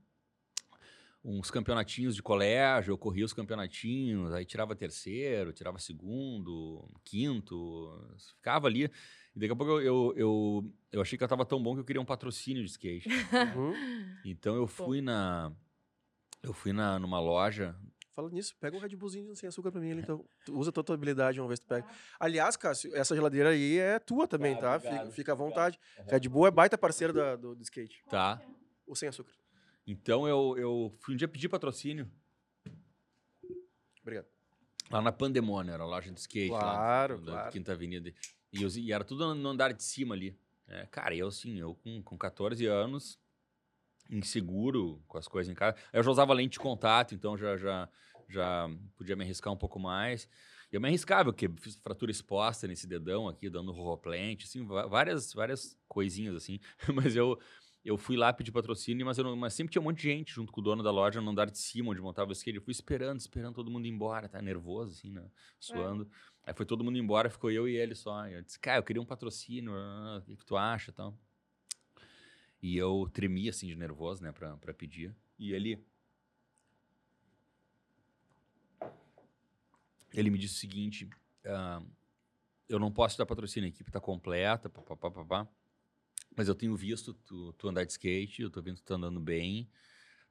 uns campeonatinhos de colégio, eu corria os campeonatinhos, aí tirava terceiro, tirava segundo, quinto, ficava ali, e daqui a pouco eu, eu, eu, eu achei que eu tava tão bom que eu queria um patrocínio de skate. Uhum. Então eu fui na, eu fui na, numa loja Fala nisso, pega um Red Bullzinho sem açúcar pra mim ali, então. Tu usa toda a tua habilidade, ver se tu pega. Aliás, Cássio, essa geladeira aí é tua também, Ah, tá? obrigado, fica, fica à vontade. Aham. Red Bull é baita parceiro da- do, do skate. Tá. O sem açúcar. Então eu, eu fui um dia pedir patrocínio Obrigado. lá na Pandemônio, era a loja de skate Claro, lá da claro. Quinta Avenida. E, eu- e era tudo no andar de cima ali. É, cara, eu assim, eu com, com 14 anos, inseguro com as coisas em casa. Eu já usava lente de contato, então já, já, já podia me arriscar um pouco mais. E eu me arriscava, porque fiz fratura exposta nesse dedão aqui, dando roplente, assim, várias, várias coisinhas assim. <laughs> Mas eu, eu fui lá pedir patrocínio, mas, eu não- mas sempre tinha um monte de gente junto com o dono da loja no andar de cima, onde montava o skate. Eu fui esperando, esperando todo mundo ir embora, tá nervoso, assim, né? Suando. Aí foi todo mundo embora, ficou eu e ele só. Eu disse, cara, eu queria um patrocínio, ah, o que, que tu acha e tal. E eu tremia, assim, de nervoso, né, pra, pra pedir. E ele... Ele me disse o seguinte, ah, eu não posso te dar patrocínio, a equipe tá completa, papapá, papá. Mas eu tenho visto tu, tu andar de skate, eu tô vendo que tu tá andando bem,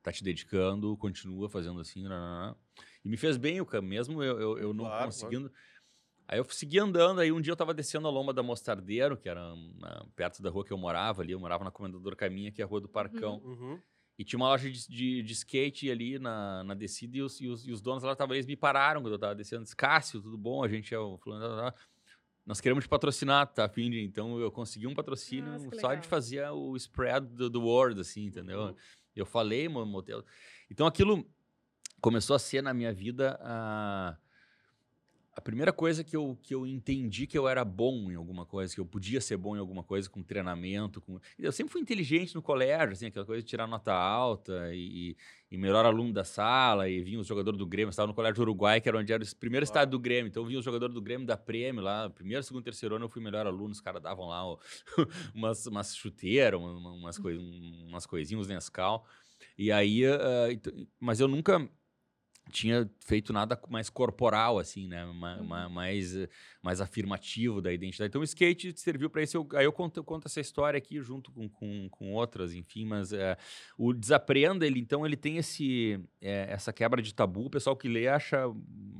tá te dedicando, continua fazendo assim, nananã. e me fez bem o caminho, mesmo eu, eu, eu não Claro, conseguindo. Aí eu segui andando, aí um dia eu tava descendo a lomba da Mostardeiro, que era na- perto da rua que eu morava ali, eu morava na Comendador Caminha, que é a rua do Parcão. Uhum. E tinha uma loja de, de, de skate ali na, na descida e os, e os, e os donos lá estavam, eles me pararam quando eu tava descendo. Disse, Cássio, tudo bom? A gente é o fulano. Nós queremos te patrocinar, tá? Fim de, então eu consegui um patrocínio Nossa, só de fazer o spread do, do word, assim, entendeu? Uhum. Eu falei, mo- motel. Então aquilo começou a ser na minha vida a, a primeira coisa que eu, que eu entendi que eu era bom em alguma coisa, que eu podia ser bom em alguma coisa com treinamento. Com... Eu sempre fui inteligente no colégio, assim, aquela coisa de tirar nota alta e, e melhor aluno da sala, e vinha os jogadores do Grêmio, eu estava no colégio do Uruguai, que era onde era o primeiro estádio do Grêmio, então vinha os jogadores do Grêmio da Prêmio lá, primeiro, segundo, terceiro ano eu fui melhor aluno, os caras davam lá ó, <laughs> umas, umas chuteiras, uma- umas, coi umas coisinhas, uns Nescau, e aí, ent- mas eu nunca tinha feito nada mais corporal, assim, né? Ma- mais, mais afirmativo da identidade. Então o skate serviu para isso. Eu- aí eu conto, eu conto essa história aqui junto com, com, com outras, enfim, mas eh, o Desaprenda, ele então, ele tem esse, eh, essa quebra de tabu. O pessoal que lê acha,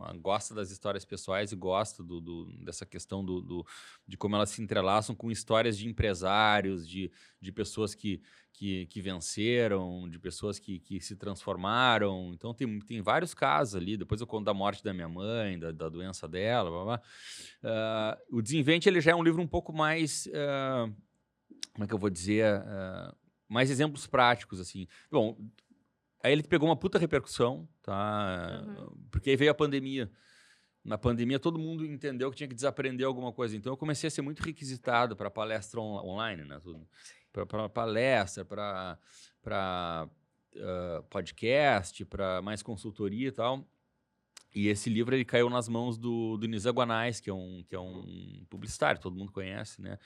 ah, gosta das histórias pessoais e gosta do, do- dessa questão do, do- de como elas se entrelaçam com histórias de empresários, de, de pessoas que, que, que venceram, de pessoas que, que se transformaram. Então tem, tem vários casos ali. Depois eu conto da morte da minha mãe, da, da doença dela. Blá, blá. Ah, o Desinvente ele já é um livro um pouco mais. ah, como é que eu vou dizer? ah, mais exemplos práticos, assim. Bom, aí ele pegou uma puta repercussão, tá? Porque aí veio a pandemia. Na pandemia, todo mundo entendeu que tinha que desaprender alguma coisa. Então, eu comecei a ser muito requisitado para palestra on- online, né? Tudo para palestra, para podcast, para mais consultoria e tal. E esse livro ele caiu nas mãos do, do Nizam Guanais, que é, um, que é um publicitário, todo mundo conhece, né?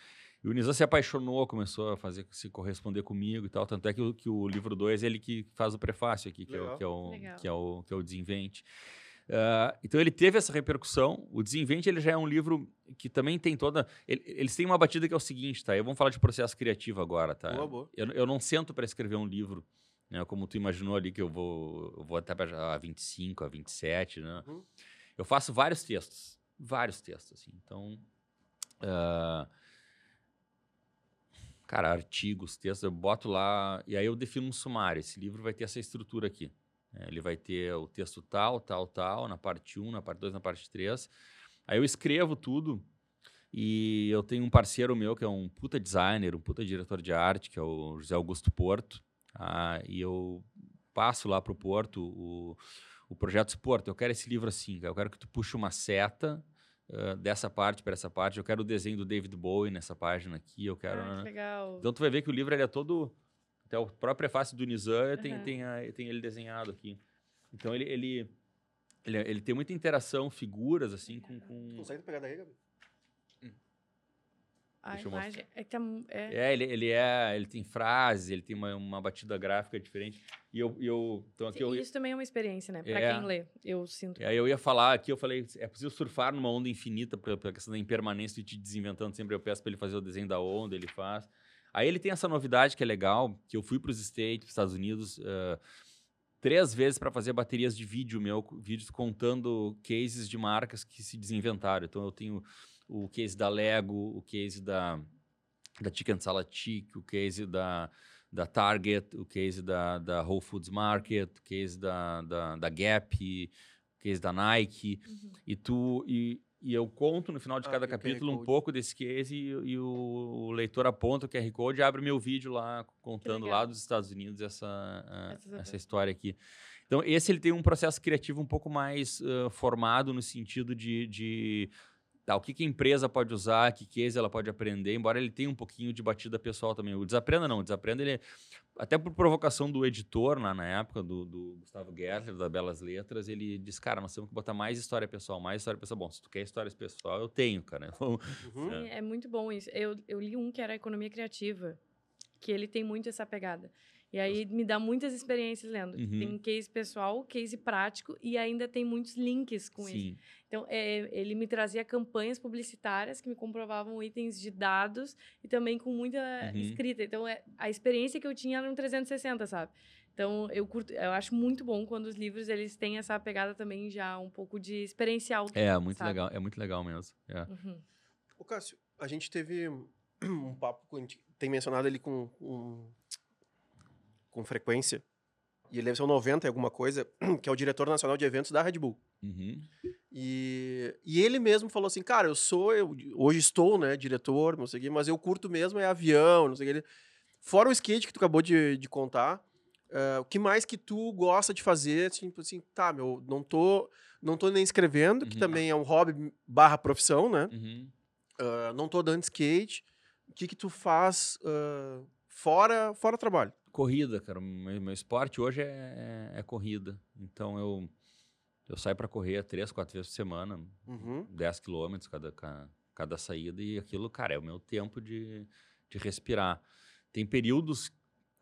E o Nizam se apaixonou, começou a fazer se corresponder comigo e tal. Tanto é que o, que o livro 2 é ele que faz o prefácio aqui, que é, o, Legal. que, é o, Legal. que, é o, que é o Desinvente. Ah, então ele teve essa repercussão. O Desinvente ele já é um livro que também tem toda. ele- eles têm uma batida que é o seguinte, tá? Eu vamos falar de processo criativo agora, tá? Boa, boa. Eu, eu não sento para escrever um livro, né? Como tu imaginou ali que eu vou, eu vou até para a 25, a 27, né? Uhum. Eu faço vários textos, vários textos, assim. Então, ah, cara, artigos, textos, eu boto lá e aí eu defino um sumário. Esse livro vai ter essa estrutura aqui. Né? Ele vai ter o texto tal, tal, tal, na parte 1, na parte 2, na parte 3. Aí eu escrevo tudo e eu tenho um parceiro meu que é um puta designer, um puta diretor de arte, que é o José Augusto Porto. Ah, e eu passo lá pro Porto o, o projeto Porto. Eu quero esse livro assim, eu quero que tu puxe uma seta ah, dessa parte para essa parte. Eu quero o desenho do David Bowie nessa página aqui. Eu quero. Ah, né? que legal. Então tu vai ver que o livro ele é todo. Até o próprio prefácio do Nizam tem, Aham. tem, a- tem ele desenhado aqui. Então ele, ele, ele, ele tem muita interação, figuras, assim, com. com... Consegue pegar daí, Gabi? A deixa eu imagem é que tá mu- é, É, ele, ele é. Ele tem frases, ele tem uma, uma batida gráfica diferente. E eu. eu então aqui eu, Isso também é uma experiência, né? Pra É. quem lê, eu sinto. Aí eu ia falar aqui, eu falei, é possível surfar numa onda infinita pela questão da impermanência e te desinventando sempre. Eu peço para ele fazer o desenho da onda, ele faz. Aí ele tem essa novidade que é legal, que eu fui para os States, Estados Unidos, eh, três vezes para fazer baterias de vídeo meu, vídeos contando cases de marcas que se desinventaram. Então eu tenho o case da Lego, o case da, da Chicken Salad Chick, o case da, da Target, o case da, da Whole Foods Market, o case da, da, da Gap, o case da Nike. Uhum. E tu e, e eu conto no final de Ah, cada capítulo um pouco desse case e, e o, o leitor aponta o QR Code e abre meu vídeo lá contando lá dos Estados Unidos essa, Essas essa história aqui. Então esse ele tem um processo criativo um pouco mais ah, formado no sentido de, de tá, o que, que a empresa pode usar, que case ela pode aprender, embora ele tenha um pouquinho de batida pessoal também. O Desaprenda não, o Desaprenda ele até por provocação do editor lá na época, do, do Gustavo Gertler, da Belas Letras, ele disse, cara, nós temos que botar mais história pessoal, mais história pessoal. Bom, se tu quer história pessoal, eu tenho, cara. <laughs> Uhum. Sim, é muito bom isso. Eu, eu li um que era Economia Criativa, que ele tem muito essa pegada. E aí me dá muitas experiências lendo. Uhum. Tem case pessoal, case prático e ainda tem muitos links com isso. sim, Então, é, ele me trazia campanhas publicitárias que me comprovavam itens de dados e também com muita Uhum. escrita. Então, é, a experiência que eu tinha era no 360, sabe? Então, eu curto, eu acho muito bom quando os livros eles têm essa pegada também já um pouco de experiencial. é muito sabe? legal, é muito legal mesmo. é. Uhum. Ô, Cássio, a gente teve um <clears throat> papo, que a gente tem mencionado ele com, com, com frequência, e ele deve ser o 90 e alguma coisa, <clears throat> que é o diretor nacional de eventos da Red Bull. Uhum. E, e ele mesmo falou assim, cara, eu sou, eu hoje estou, né, diretor, não sei o quê, mas eu curto mesmo é avião, não sei o quê. Fora o skate que tu acabou de, de contar, eh, o que mais que tu gosta de fazer, tipo assim, tá, meu, não tô, não tô nem escrevendo, que Uhum. também é um hobby barra profissão, né, Uhum. ah, não tô dando skate, o que que tu faz ah, fora, fora trabalho? Corrida, cara. Meu, meu esporte hoje é, é corrida. Então eu, eu saio para correr três, quatro vezes por semana, Uhum. 10 quilômetros cada, ca- cada saída, e aquilo, cara, é o meu tempo de, de respirar. Tem períodos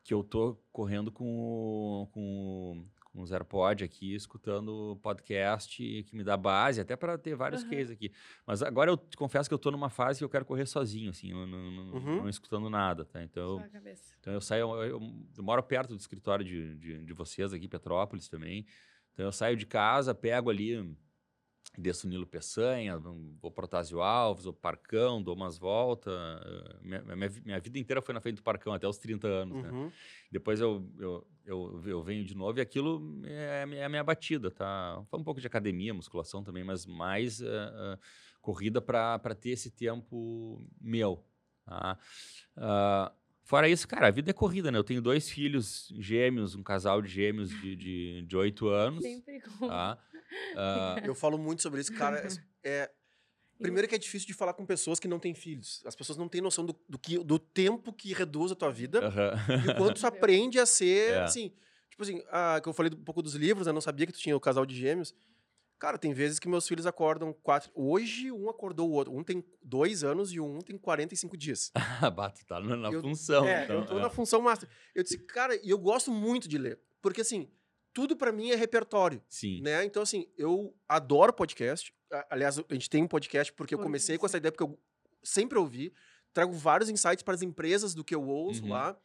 que eu tô correndo com, com, os AirPod aqui, escutando podcast que me dá base, até para ter vários Aham. cases aqui. Mas agora eu te confesso que eu tô numa fase que eu quero correr sozinho, assim, não, não, Uhum. não escutando nada, tá? Então, Só a cabeça. então eu saio, eu, eu- eu moro perto do escritório de, de, de vocês aqui, Petrópolis também. Então eu saio de casa, pego ali, desço o Nilo Peçanha, vou para Otásio Alves, vou pro Parcão, dou umas voltas. eh, Minha, minha, minha vida inteira foi na frente do Parcão, até os 30 anos, né? Uhum. Depois eu, eu, eu, eu venho de novo e aquilo é, a minha- é a minha batida, tá? Foi um pouco de academia, musculação também, mas mais eh, eh, corrida para ter esse tempo meu, tá? Ah, fora isso, cara, a vida é corrida, né? Eu tenho dois filhos gêmeos, um casal de gêmeos de, de, de 8 anos, Sempre com. tá? Ah, Eu falo muito sobre isso, cara. <laughs> É, primeiro que é difícil de falar com pessoas que não têm filhos. As pessoas não têm noção do, do, que, do tempo que reduz a tua vida aham. e o quanto <laughs> tu aprende a ser, É. assim... Tipo assim, ah, que eu falei um pouco dos livros, eu não sabia que tu tinha o casal de gêmeos. Cara, tem vezes que meus filhos acordam quatro... Hoje, um acordou o outro. Um tem dois anos e um tem 45 dias. <laughs> Bato, tá na, na Eu- função. é, então, eu tô é. na função máxima. Eu disse, cara, e eu gosto muito de ler. Porque, assim, tudo pra mim é repertório. Sim. né? Então, assim, eu adoro podcast. Aliás, a gente tem um podcast porque eu Por comecei isso. com essa ideia, porque eu sempre ouvi. Trago vários insights para as empresas do que eu ouço Uhum. lá.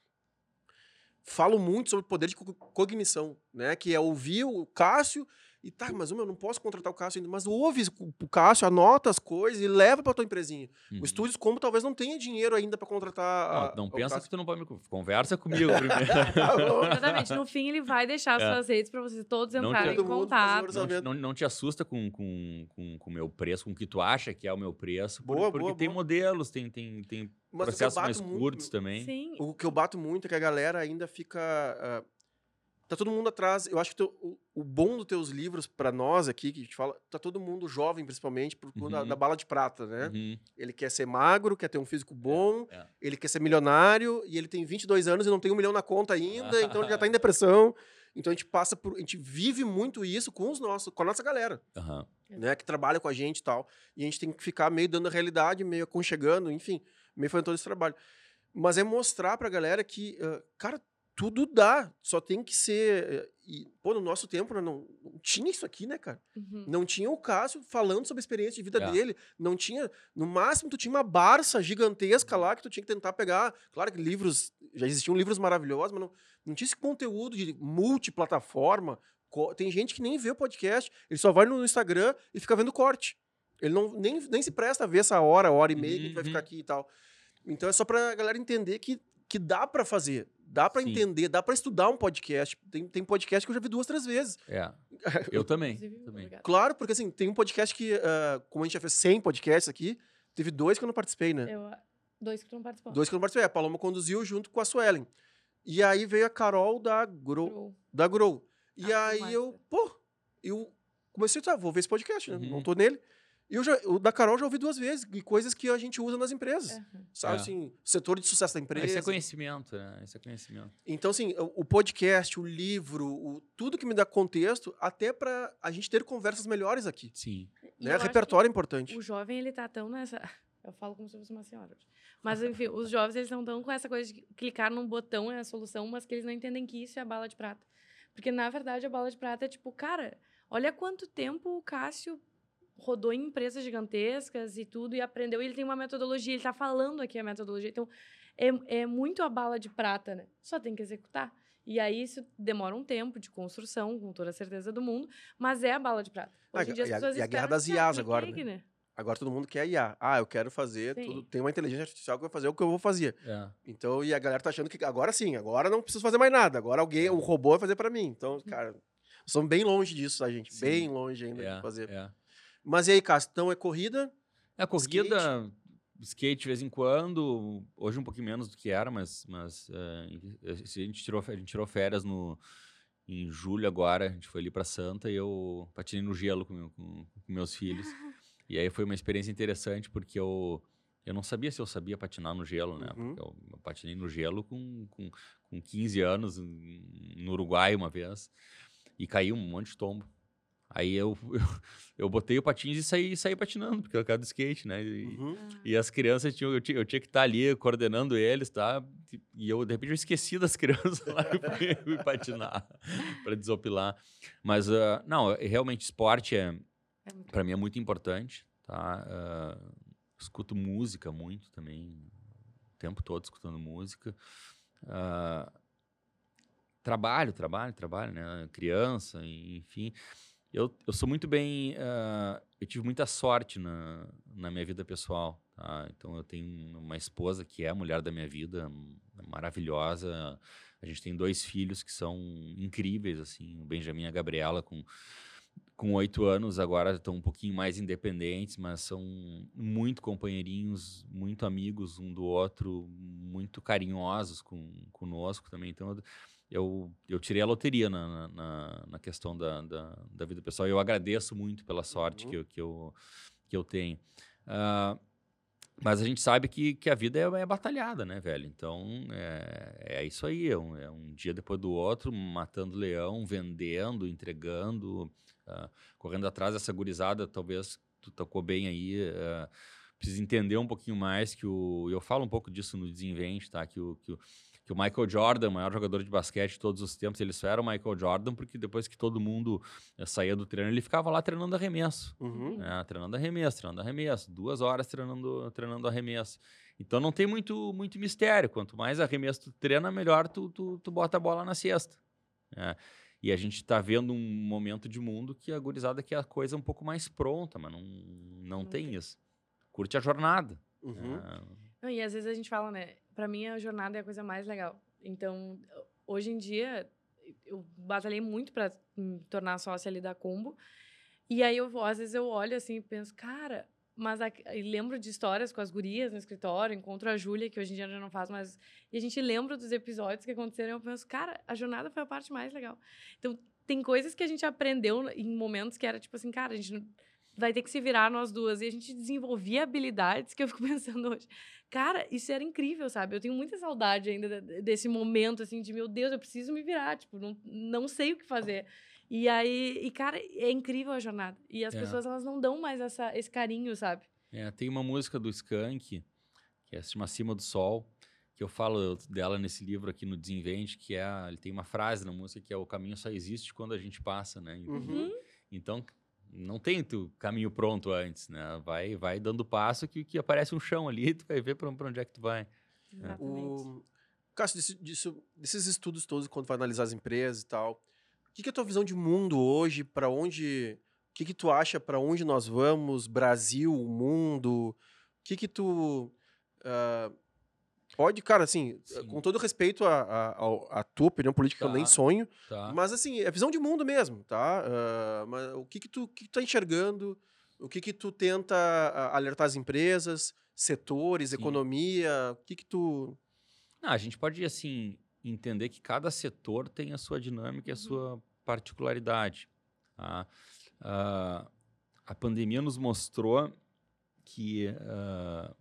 Falo muito sobre poder de co- cognição, né? Que é ouvir o Cássio e tá, mas meu, eu não posso contratar o Cássio ainda. Mas ouve o Cássio, anota as coisas e leva para tua empresinha. Uhum. O Estúdios Como talvez não tenha dinheiro ainda para contratar. a- Não, não pensa Cássio. que tu não pode me... Conversa comigo <laughs> primeiro. Tá. Exatamente. No fim, ele vai deixar as É. suas redes para vocês todos Não entrarem em todo mundo fazer contato. não, te, não, não te assusta com com, com, com o meu preço, com o que tu acha que é o meu preço. Boa, porque boa, tem boa. modelos, tem, tem, tem Mas processos mais muito, curtos também. Sim. O que eu bato muito é que a galera ainda fica. ah, tá todo mundo atrás. Eu acho que teu- o, o bom dos teus livros, pra nós aqui, que a gente fala, tá todo mundo jovem, principalmente, por conta da, Uhum. da bala de prata, né? Uhum. Ele quer ser magro, quer ter um físico bom, é. ele quer ser milionário, e ele tem 22 anos e não tem um milhão na conta ainda, <laughs> então ele já tá em depressão. Então a gente passa por. A gente vive muito isso com os nossos, com a nossa galera, Aham. né? Que trabalha com a gente e tal. E a gente tem que ficar meio dando a realidade, meio aconchegando, enfim, meio fazendo todo esse trabalho. Mas é mostrar pra galera que, ah, cara, tudo dá. Só tem que ser. eh, E, pô, no nosso tempo né, não, não tinha isso aqui, né, cara? Uhum. Não tinha o Cássio falando sobre a experiência de vida É. dele. Não tinha. No máximo, tu tinha uma Barça gigantesca lá que tu tinha que tentar pegar. Claro que livros já existiam livros maravilhosos, mas não, não tinha esse conteúdo de multiplataforma. Tem gente que nem vê o podcast, ele só vai no Instagram e fica vendo corte. Ele não, nem, nem se presta a ver essa hora, hora e meia que a gente vai Uhum. ficar aqui e tal. Então é só pra galera entender que, que dá pra fazer. Dá pra Sim. entender, dá pra estudar um podcast. Tem, tem podcast que eu já vi duas, três vezes. É. <laughs> Eu também. Também. Claro, porque assim, tem um podcast que, ah, como a gente já fez 100 podcasts aqui, teve dois que eu não participei, né? Eu, dois que tu não participou. Dois que eu não participei. A Paloma conduziu junto com a Suelen. E aí veio a Carol da Grow. Da Grow. E Ah, aí eu, pô, eu comecei, tá, vou ver esse podcast, né? Uhum. Não tô nele. E eu já, o da Carol já ouvi duas vezes, e coisas que a gente usa nas empresas. Sabe É. assim, setor de sucesso da empresa. Esse é conhecimento, né? Esse é conhecimento. Então, assim, o o podcast, o livro, o, tudo que me dá contexto, até pra a gente ter conversas melhores aqui. Sim. Né? Repertório é importante. O jovem, ele tá tão nessa. <laughs> Eu falo como se eu fosse uma senhora. Mas, enfim, os jovens, eles estão tão com essa coisa de clicar num botão é a solução, mas que eles não entendem que isso é a bala de prata. Porque, na verdade, a bala de prata é tipo, cara, olha quanto tempo o Cássio rodou em empresas gigantescas e tudo, e aprendeu. E ele tem uma metodologia, ele tá falando aqui a metodologia. Então, é, é muito a bala de prata, né? Só tem que executar. E aí, isso demora um tempo de construção, com toda a certeza do mundo, mas é a bala de prata. Ah, Hoje em dia, as e a- pessoas e a guerra das IAs agora, né? né? Agora todo mundo quer IA. Ah, eu quero fazer Sim. tudo. Tem uma inteligência artificial que vai fazer o que eu vou fazer. É. Então, e a galera tá achando que agora sim, agora não preciso fazer mais nada. Agora alguém, um robô vai fazer pra mim. Então, cara, somos bem longe disso, tá, gente? Sim. Bem longe ainda É, de fazer. é. Mas e aí, Cássio, então é corrida? É, corrida, skate de vez em quando, hoje um pouquinho menos do que era, mas, mas eh, a, gente tirou, a gente tirou férias no, em julho agora, a gente foi ali para Santa e eu patinei no gelo com, meu- com- com meus filhos. <laughs> E aí foi uma experiência interessante porque eu, eu não sabia se eu sabia patinar no gelo, né? Uhum. Eu, eu patinei no gelo com, com, com 15 anos no Uruguai uma vez e caí um monte de tombo. Aí eu, <laughs> eu, eu botei o patins e saí, saí patinando, porque eu quero do skate, né? E, Uhum. e as crianças tinham, eu tinha, eu tinha que estar ali coordenando eles, tá? E eu, de repente, eu esqueci das <laughs> crianças lá e fui, fui patinar <laughs> para desopilar. Mas, ah, não, realmente, esporte é, É para mim é muito importante, tá? Ah, escuto música muito também, o tempo todo escutando música. Ah, trabalho, trabalho, trabalho, né? Criança, enfim. Eu, eu sou muito bem. ah, eu tive muita sorte na, na minha vida pessoal. Tá? Então, eu tenho uma esposa que é a mulher da minha vida, maravilhosa. A gente tem dois filhos que são incríveis, assim, o Benjamin e a Gabriela, com com oito anos agora estão um pouquinho mais independentes, mas são muito companheirinhos, muito amigos um do outro, muito carinhosos com, conosco também. Então eu- eu, eu tirei a loteria na, na- na, questão da, da, da vida pessoal. E eu agradeço muito pela sorte Uhum. que, eu, que, eu, que eu tenho. Ah, mas a gente sabe que, que a vida é, é batalhada, né, velho? Então, é, é isso aí. É um, é um dia depois do outro, matando leão, vendendo, entregando, ah, correndo atrás dessa gurizada. Talvez tu tocou bem aí. ah, precisa entender um pouquinho mais que o... Eu falo um pouco disso no Desinvente, tá? Que o, que o, que o Michael Jordan, o maior jogador de basquete de todos os tempos, ele só era o Michael Jordan porque depois que todo mundo eh, saía do treino, ele ficava lá treinando arremesso. Uhum. É, treinando arremesso, treinando arremesso. Duas horas treinando, treinando arremesso. Então não tem muito, muito mistério. Quanto mais arremesso tu treina, melhor tu, tu, tu bota a bola na cesta. É. E a gente está vendo um momento de mundo que a gurizada quer a coisa um pouco mais pronta, mas não, não, tem. isso. Curte a jornada. Uhum. É, Não, e às vezes a gente fala, né? Pra mim, a jornada é a coisa mais legal. Então, hoje em dia, eu batalhei muito pra me tornar sócia ali da Combo. E aí, eu, às vezes, eu olho assim e penso, cara, mas lembro de histórias com as gurias no escritório, encontro a Júlia, que hoje em dia já não faz mais. E a gente lembra dos episódios que aconteceram eu penso, cara, a jornada foi a parte mais legal. Então, tem coisas que a gente aprendeu em momentos que era tipo assim, cara, a gente não- vai ter que se virar nós duas. E a gente desenvolvia habilidades que eu fico <laughs> pensando hoje. Cara, isso era incrível, sabe? Eu tenho muita saudade ainda de- desse momento, assim, de meu Deus, eu preciso me virar, tipo, não, não sei o que fazer. E aí, e cara, é incrível a jornada. E as É. pessoas, elas não dão mais essa, esse carinho, sabe? É, tem uma música do Skank, que é, se chama Acima do Sol, que eu falo dela nesse livro aqui no Desinvente, que é, ele tem uma frase na música que é o caminho só existe quando a gente passa, né? Uhum. Então, não tem tu caminho pronto antes, né? Vai, vai dando passo que, que aparece um chão ali <laughs> tu vai ver pra onde é que tu vai. Exatamente. O... Cássio, desse- disso- desses estudos todos, quando vai analisar as empresas e tal, o que, que é a tua visão de mundo hoje? Para onde. O que, que tu acha para onde nós vamos? Brasil, mundo? O que, que tu. ah, pode, cara, assim, Sim. com todo respeito à à- ao- à tua opinião política, que eu nem Tá. sonho, Tá. mas assim, é visão de mundo mesmo, tá? Ah, mas o que que tu, que tu tá enxergando? O que que tu tenta ah, alertar as empresas, setores, Sim. economia? O que que tu... Não, a gente pode, assim, entender que cada setor tem a sua dinâmica e a Uhum. sua particularidade. tá? Ah, a pandemia nos mostrou que ah,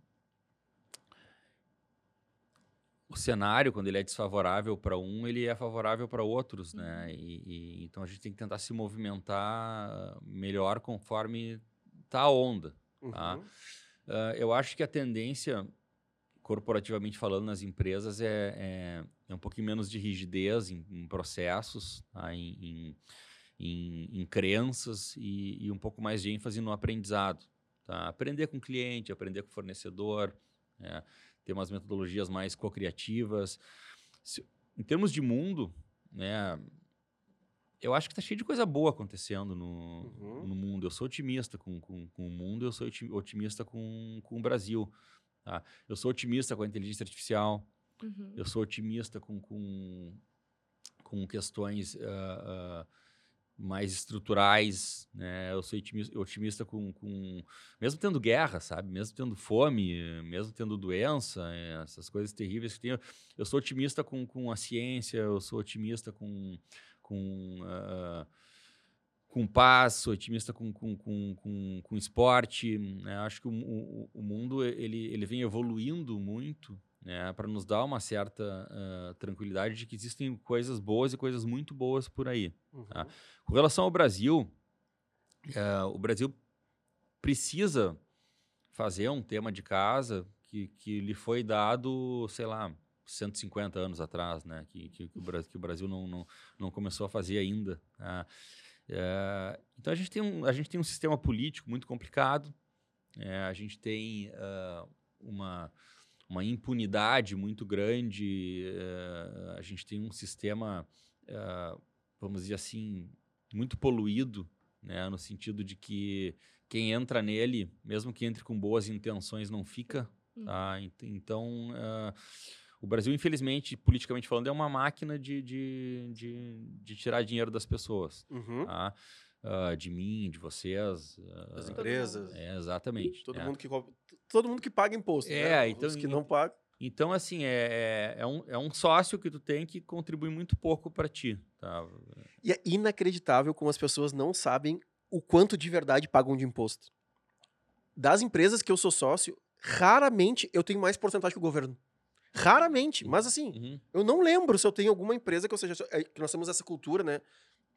o cenário, quando ele é desfavorável para um, ele é favorável para outros, né? Uhum. E, e- então a gente tem que tentar se movimentar melhor conforme tá a onda. Tá. Uhum. Ah, eu acho que a tendência, corporativamente falando, nas empresas é, é, é um pouquinho menos de rigidez em, em processos, tá? em, em, em- em crenças e, e um pouco mais de ênfase no aprendizado. Tá? Aprender com o cliente, aprender com o fornecedor, né? Ter umas metodologias mais co-criativas. Se- Em termos de mundo, né, eu acho que está cheio de coisa boa acontecendo no, Uhum. no mundo. Eu sou otimista com, com, com o mundo, eu sou oti- otimista com, com o Brasil. tá? Eu sou otimista com a inteligência artificial, Uhum. eu sou otimista com, com, com questões ah, ah, mais estruturais, né? Eu sou otimista, otimista com, com... Mesmo tendo guerra, sabe? Mesmo tendo fome, mesmo tendo doença, eh, essas coisas terríveis que tem. Eu sou otimista com, com a ciência, eu sou otimista com... com ah, com paz, sou otimista com, com, com, com, com esporte. Né? Acho que o, o, o mundo ele, ele vem evoluindo muito né? para nos dar uma certa ah, tranquilidade de que existem coisas boas e coisas muito boas por aí. Uhum. Tá. Com relação ao Brasil, eh, o Brasil precisa fazer um tema de casa que, que lhe foi dado, sei lá, 150 anos atrás, né? Que, que, que o, Bra- que o Brasil não, não, não começou a fazer ainda. tá? Eh, então a gente, tem um, a gente tem um sistema político muito complicado, eh, a gente tem uma, uma impunidade muito grande, eh, a gente tem um sistema, ah, vamos dizer assim, muito poluído, né, no sentido de que quem entra nele, mesmo que entre com boas intenções, não fica. Hum. Tá? Ent- Então, ah, o Brasil, infelizmente, politicamente falando, é uma máquina de, de, de, de tirar dinheiro das pessoas. Uhum. tá? Ah, de mim, de vocês. ah, Das Todo empresas. é, exatamente. Todo, é. mundo que, todo mundo que paga imposto. É, né? então, Os que não pagam. Então, assim, é, é, é um, é um sócio que tu tem que contribui muito pouco para ti. Tá? E é inacreditável como as pessoas não sabem o quanto de verdade pagam de imposto. Das empresas que eu sou sócio, raramente eu tenho mais porcentagem que o governo. Raramente, mas assim, Uhum. eu não lembro se eu tenho alguma empresa que eu seja. é que nós temos essa cultura, né?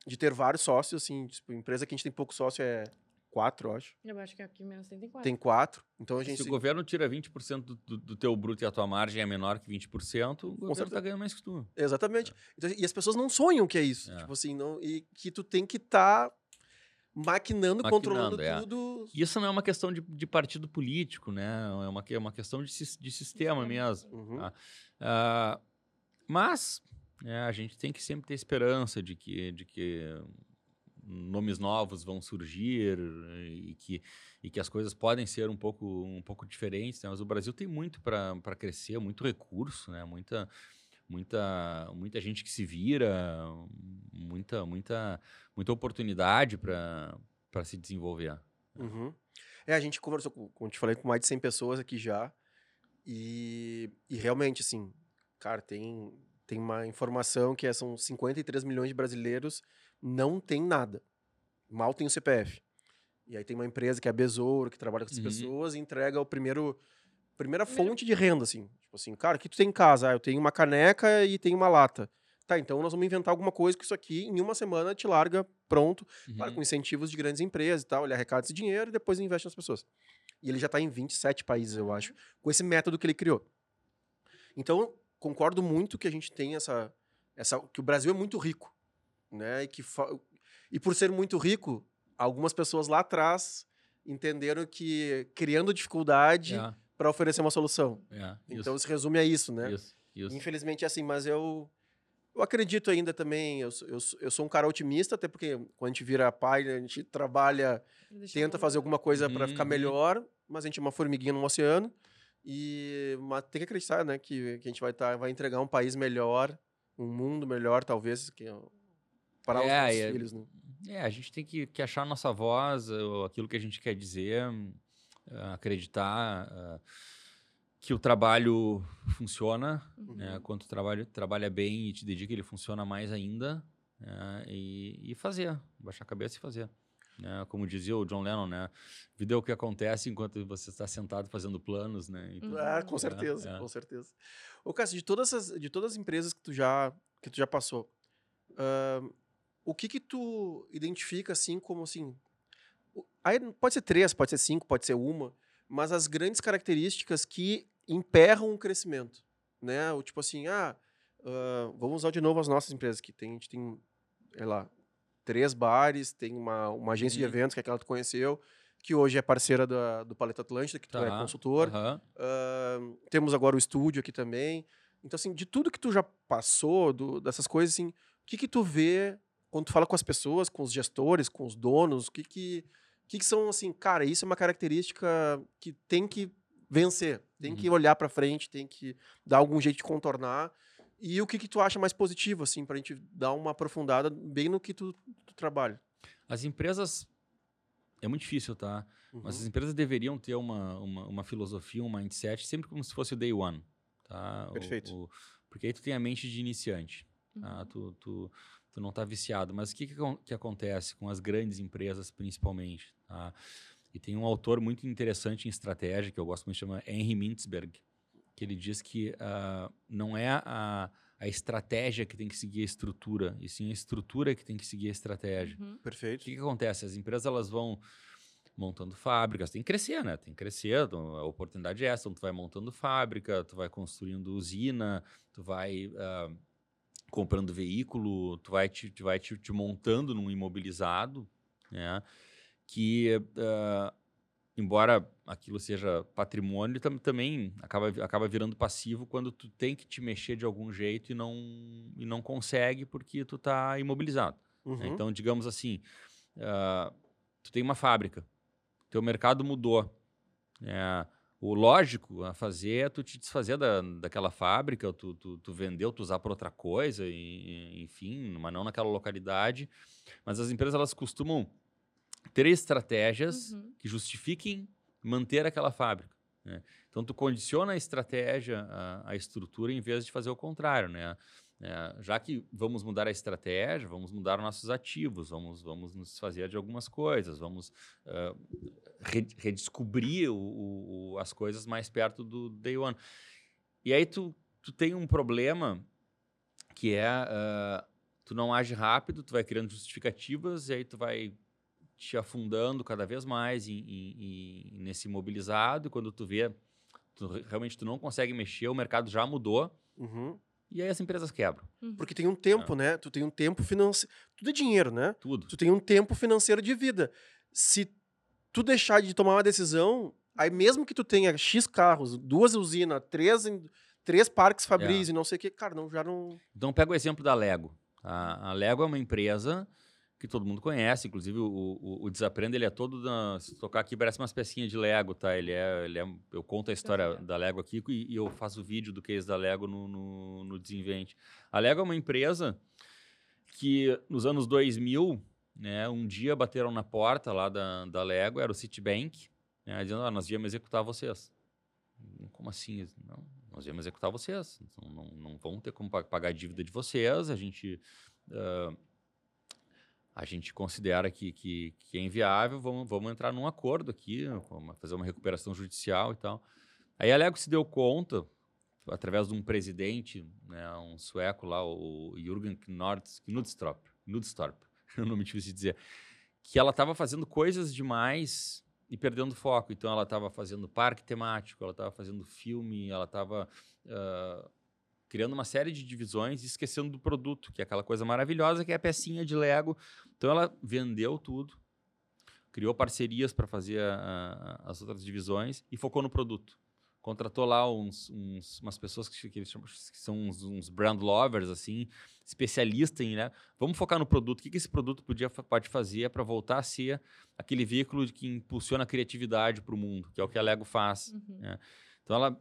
De ter vários sócios, assim, tipo, empresa que a gente tem pouco sócio é quatro, eu acho. Eu acho que aqui menos tem, tem quatro. Tem quatro. Então a gente. Se o governo tira 20% do, do, do teu bruto e a tua margem é menor que 20%, o governo certeza. tá ganhando mais que tu. Exatamente. Então, e as pessoas não sonham que é isso. É. Tipo assim, não, e que tu tem que estar maquinando, Maquinando, controlando é. tudo. Isso não é uma questão de, de partido político, né? É uma, é uma questão de, de sistema mesmo. Uhum. Tá. Ah, mas né, a gente tem que sempre ter esperança de que, de que nomes novos vão surgir e que, e que as coisas podem ser um pouco, um pouco diferentes. né? Mas o Brasil tem muito para crescer, muito recurso, né? muita, muita, muita gente que se vira, muita, muita, muita oportunidade para se desenvolver. Uhum. É, a gente conversou, com, como te falei, com mais de 100 pessoas aqui já. E, e realmente, assim, cara, tem, tem uma informação que é, são 53 milhões de brasileiros não tem nada. Mal tem o CPF. E aí tem uma empresa que é a Besouro, que trabalha com essas Uhum. pessoas e entrega o primeiro primeira fonte de renda, assim. Tipo assim, cara, o que tu tem em casa? Ah, eu tenho uma caneca e tenho uma lata. Tá, então nós vamos inventar alguma coisa que isso aqui, em uma semana, te larga pronto Uhum. com incentivos de grandes empresas e tal, ele arrecada esse dinheiro e depois investe nas pessoas. E ele já está em 27 países, eu acho, com esse método que ele criou. Então, concordo muito que a gente tem essa, essa que o Brasil é muito rico, né? E que e por ser muito rico, algumas pessoas lá atrás entenderam que criando dificuldade É, para oferecer uma solução. é, Então isso, se resume a isso, né? isso. Isso. Infelizmente é assim, mas eu, eu acredito ainda também. Eu, sou- eu, sou- eu sou um cara otimista, até porque quando a gente vira pai, a gente trabalha, Deixa tenta fazer alguma coisa para ficar Uhum. melhor, mas a gente é uma formiguinha no oceano. E mas tem que acreditar, né, que, que a gente vai, tá, vai entregar um país melhor, um mundo melhor, talvez, que, para os É, e é- filhos. Né? É, a gente tem que, que achar a nossa voz, aquilo que a gente quer dizer, ah, acreditar ah, que o trabalho funciona, né? Uhum. Quando o trabalho trabalha bem e te dedica, ele funciona mais ainda, né? e, e fazer, baixar a cabeça e fazer. Né? Como dizia o John Lennon, né? Vida é o que acontece enquanto você está sentado fazendo planos, né? Então, Uhum. Ah, com É, certeza, é. com certeza. Ô, Cássio, de todas as, de todas as empresas que tu já, que tu já passou, ahn, o que que tu identifica, assim, como, assim... Aí pode ser três, pode ser cinco, pode ser uma, mas as grandes características que emperram o crescimento, né? O tipo assim, ah, ah, vamos usar de novo as nossas empresas, que tem, a gente tem, sei lá, três bares, tem uma, uma agência de Uhum. eventos, que é aquela que tu conheceu, que hoje é parceira da- do Paleta Atlântida, que tu é Tá, consultor. aham. Ahn, temos agora o estúdio aqui também. Então, assim, de tudo que tu já passou, do- dessas coisas, assim, o que que tu vê quando tu fala com as pessoas, com os gestores, com os donos, o que que, que que são, assim, cara, isso é uma característica que tem que vencer, tem que olhar pra frente, tem que dar algum jeito de contornar. E o que que tu acha mais positivo, assim, pra gente dar uma aprofundada bem no que tu, tu trabalha? As empresas. É muito difícil, tá? Mas as Uhum. empresas deveriam ter uma, uma, uma filosofia, um mindset, sempre como se fosse o day one. Tá? O- Perfeito. o- porque aí tu tem a mente de iniciante. Tá? Uhum. Tu, tu, tu não tá viciado. Mas o que, que, que acontece com as grandes empresas, principalmente? Tá? E tem um autor muito interessante em estratégia, que eu gosto muito, chama Henry Mintzberg, que ele diz que ah, não é a, a estratégia que tem que seguir a estrutura, e sim a estrutura que tem que seguir a estratégia. Uhum. O Perfeito. que, que acontece? As empresas elas vão montando fábricas, tem que crescer, né? Tem que crescer, então, a oportunidade é essa. Então, tu vai montando fábrica, tu vai construindo usina, tu vai ah, comprando veículo, tu vai te, tu vai te, te montando num imobilizado, né? Que, ah, embora aquilo seja patrimônio, tam- também acaba, acaba virando passivo quando tu tem que te mexer de algum jeito e não, e não consegue porque tu tá imobilizado. né? Uhum. Então, digamos assim, ah, tu tem uma fábrica, teu mercado mudou. né? o lógico a fazer é tu te desfazer da, daquela fábrica, tu, tu, tu vendeu, tu usar para outra coisa, e- enfim, mas não naquela localidade. Mas as empresas elas costumam ter estratégias Uhum. que justifiquem manter aquela fábrica. né? Então, tu condiciona a estratégia, a, a estrutura, em vez de fazer o contrário. Né? É, já que vamos mudar a estratégia, vamos mudar nossos ativos, vamos, vamos nos desfazer de algumas coisas, vamos re- redescobrir o- o- as coisas mais perto do day one. E aí tu, tu tem um problema que é ah, tu não age rápido, tu vai criando justificativas e aí tu vai te afundando cada vez mais em, em- em- nesse imobilizado e quando tu vê tu, re- realmente tu não consegue mexer, o mercado já mudou Uhum. e aí as empresas quebram Uhum. Porque tem um tempo, né? Tu tem um tempo financeiro. Tudo é dinheiro, né? tudo. Tu tem um tempo financeiro de vida. Se tu deixar de tomar uma decisão, aí mesmo que tu tenha X carros, duas usinas, três, três parques Fabris e não sei o que, cara, não, já não. Então pega o exemplo da Lego. A, a Lego é uma empresa que todo mundo conhece, inclusive o, o, o Desaprenda, ele é todo, da, se tocar aqui parece umas pecinhas de Lego, tá? Ele é, ele é eu conto a história da Lego aqui e, e eu faço o vídeo do case da Lego no, no, no Desinvente. A Lego é uma empresa que nos anos 2000, né, um dia bateram na porta lá da, da Lego, era o Citibank, né, dizendo, ah, nós íamos executar vocês. Como assim? Não, nós íamos executar vocês. Então, não, não vão ter como pa- pagar a dívida de vocês. A gente, ah, a gente considera que, que, que é inviável. Vamos, vamos entrar num acordo aqui, vamos fazer uma recuperação judicial e tal. Aí a Lego se deu conta, através de um presidente, né, um sueco lá, o Jürgen Knudstorp, Knudstorp, <laughs> é um nome difícil de dizer, que ela estava fazendo coisas demais e perdendo foco. Então, ela estava fazendo parque temático, ela estava fazendo filme, ela estava criando uma série de divisões e esquecendo do produto, que é aquela coisa maravilhosa que é a pecinha de Lego. Então, ela vendeu tudo, criou parcerias para fazer a- a- as outras divisões e focou no produto. contratou lá uns, uns- umas pessoas que, que eles chamam- que são uns, uns brand lovers, assim, especialistas em, né? Vamos focar no produto. O que, que esse produto podia, pode fazer para voltar a ser aquele veículo que impulsiona a criatividade para o mundo, que é o que a Lego faz. Uhum. É. Então ela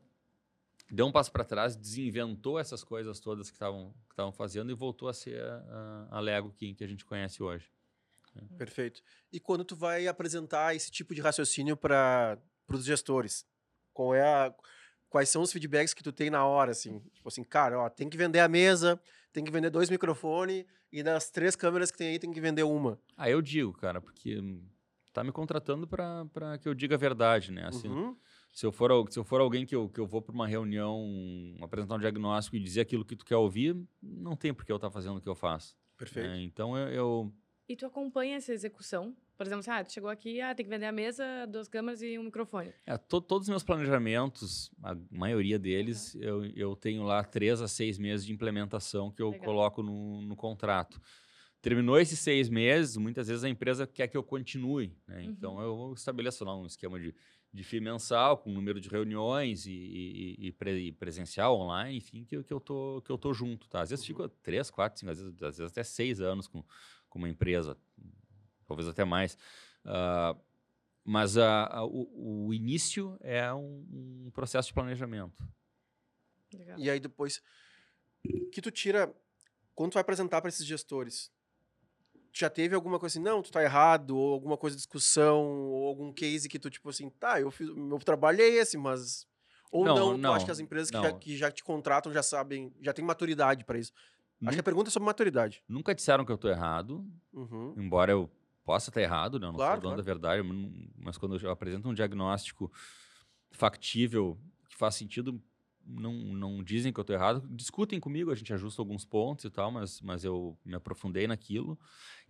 deu um passo para trás, desinventou essas coisas todas que estavam que fazendo e voltou a ser a, a- Lego que, que a gente conhece hoje. Perfeito. E quando tu vai apresentar esse tipo de raciocínio para os gestores, qual é a, quais são os feedbacks que tu tem na hora, assim? Tipo assim, cara, ó, tem que vender a mesa, tem que vender dois microfones e das três câmeras que tem aí tem que vender uma. Ah, eu digo, cara, porque tá me contratando para que eu diga a verdade, né? Assim, Uhum. Se, eu for, se eu for alguém que eu, que eu vou para uma reunião apresentar um diagnóstico e dizer aquilo que tu quer ouvir, não tem por que eu estar fazendo o que eu faço. Perfeito. né? Então eu, eu- E tu acompanha essa execução? Por exemplo, assim, ah, tu chegou aqui, ah, tem que vender a mesa, duas câmeras e um microfone. é, to- todos os meus planejamentos, a maioria deles, eu, eu tenho lá três a seis meses de implementação que eu Legal. coloco no, no contrato. Terminou esses seis meses, muitas vezes a empresa quer que eu continue. né? Então eu estabeleço lá um esquema de, de FII mensal, com número de reuniões e, e- e pre- e presencial, online, enfim, que, eu- que, eu tô, que eu tô junto. Tá? Às vezes fico três, quatro, cinco, às vezes, às vezes até seis anos com, com uma empresa, talvez até mais. Ah, mas a- a- o, o início é um, um processo de planejamento. Legal. E aí depois que tu tira quando tu vai apresentar para esses gestores, já teve alguma coisa assim, não, tu tá errado, ou alguma coisa de discussão, ou algum case que tu tipo assim, tá, eu fiz, meu trabalho é esse, mas ou Não, não, não, acha que as empresas que já, que já te contratam já sabem, já tem maturidade para isso. Acho que a pergunta é sobre maturidade. Nunca disseram que eu tô errado, Uhum. embora eu possa estar errado, né? Eu não Claro, sou dono claro. da verdade, mas quando eu apresento um diagnóstico factível, que faz sentido, não, não dizem que eu estou errado. Discutem comigo, a gente ajusta alguns pontos e tal, mas, mas eu me aprofundei naquilo.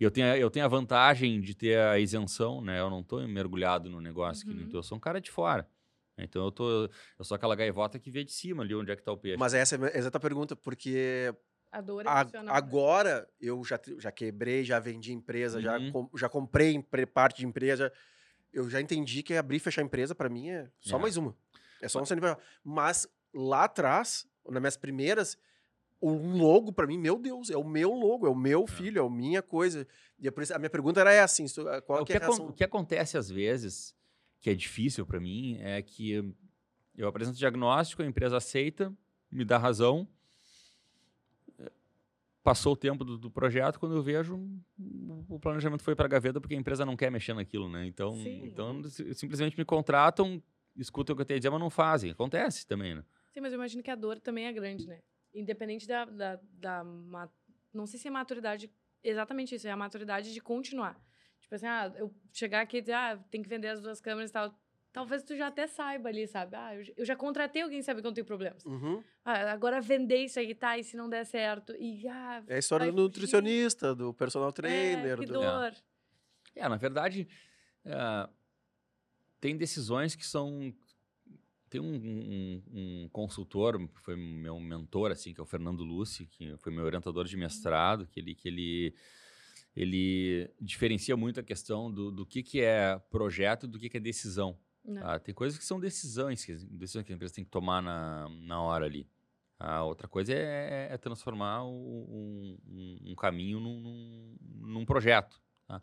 E eu tenho, a- eu tenho a vantagem de ter a isenção, né? Eu não estou mergulhado no negócio, que Uhum. tu, eu sou um cara de fora. Então eu, tô, eu sou aquela gaivota que vê de cima ali onde é que está o peixe. Mas essa é a exata pergunta, porque A dor a- emocional. agora eu já, já quebrei, já vendi empresa, já, Uhum. com- já comprei parte de empresa. Eu já entendi que abrir e fechar empresa, para mim, é só É. mais uma. É só um CNPJ. Mas lá atrás, nas minhas primeiras, o logo, para mim, meu Deus, é o meu logo, é o meu filho, é a minha coisa. E é a minha pergunta era essa, assim, tu- qual o, que é reação? o que acontece às vezes, que é difícil para mim, é que eu apresento o diagnóstico, a empresa aceita, me dá razão. eh, Passou o tempo do, do projeto, quando eu vejo, o- planejamento foi para a gaveta porque a empresa não quer mexer naquilo, né? Então, Sim. então si- simplesmente me contratam, escutam o que eu tenho a dizer, mas não fazem. Acontece também, né? Sim, mas eu imagino que a dor também é grande, né? Independente da. da, da Não sei se é maturidade. Exatamente isso, é a maturidade de continuar. Tipo assim, ah, eu chegar aqui e dizer, ah, tem que vender as duas câmeras e tal. Talvez tu já até saiba ali, sabe? Ah, eu, já contratei alguém, sabe que eu não tenho problemas. Uhum. Ah, agora vender isso aí, tá? E se não der certo? E, ah, É a história do fugir. nutricionista, do personal trainer. É, que do- dor. É, na verdade, eh, tem decisões que são. Tem um, um- um consultor, que foi meu mentor, assim, que é o Fernando Luci, que foi meu orientador de mestrado, que ele, que ele, ele diferencia muito a questão do, do que, que é projeto e do que, que é decisão. Não. tá? Tem coisas que são decisões, que, decisões que a empresa tem que tomar na, na hora ali. A outra coisa é, é transformar o- um, um- um caminho num, num, num projeto. tá?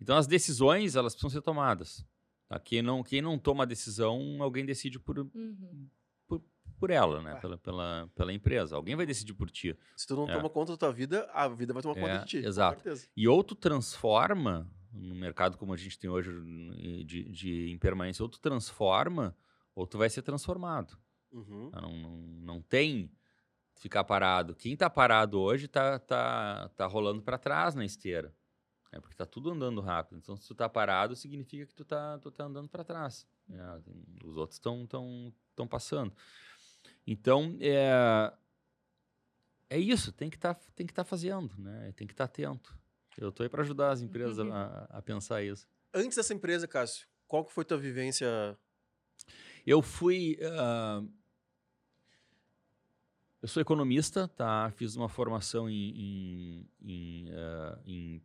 Então, as decisões, elas precisam ser tomadas. Tá? Quem, não, quem não toma a decisão, alguém decide por, Uhum. por ela, né? Ah. Pela, pela, pela empresa. Alguém vai decidir por ti. Se tu não É. toma conta da tua vida, a vida vai tomar conta É, de ti. com exato. certeza. E ou tu transforma, no mercado como a gente tem hoje de, de impermanência, ou tu transforma, ou tu vai ser transformado. Uhum. tá? Não, não, não tem ficar parado. Quem tá parado hoje tá, tá, tá rolando para trás na esteira. É porque tá tudo andando rápido. Então, se tu tá parado, significa que tu tá, tu tá andando para trás. É, os outros estão tão, tão passando. Então, é, é isso. Tem que tá, tem que estar fazendo, né? Tem que estar atento. Eu tô aí para ajudar as empresas a, a pensar isso. Antes dessa empresa, Cássio, qual que foi tua vivência? Eu fui. ah, eu sou economista, tá? Fiz uma formação em, em, em, ah, em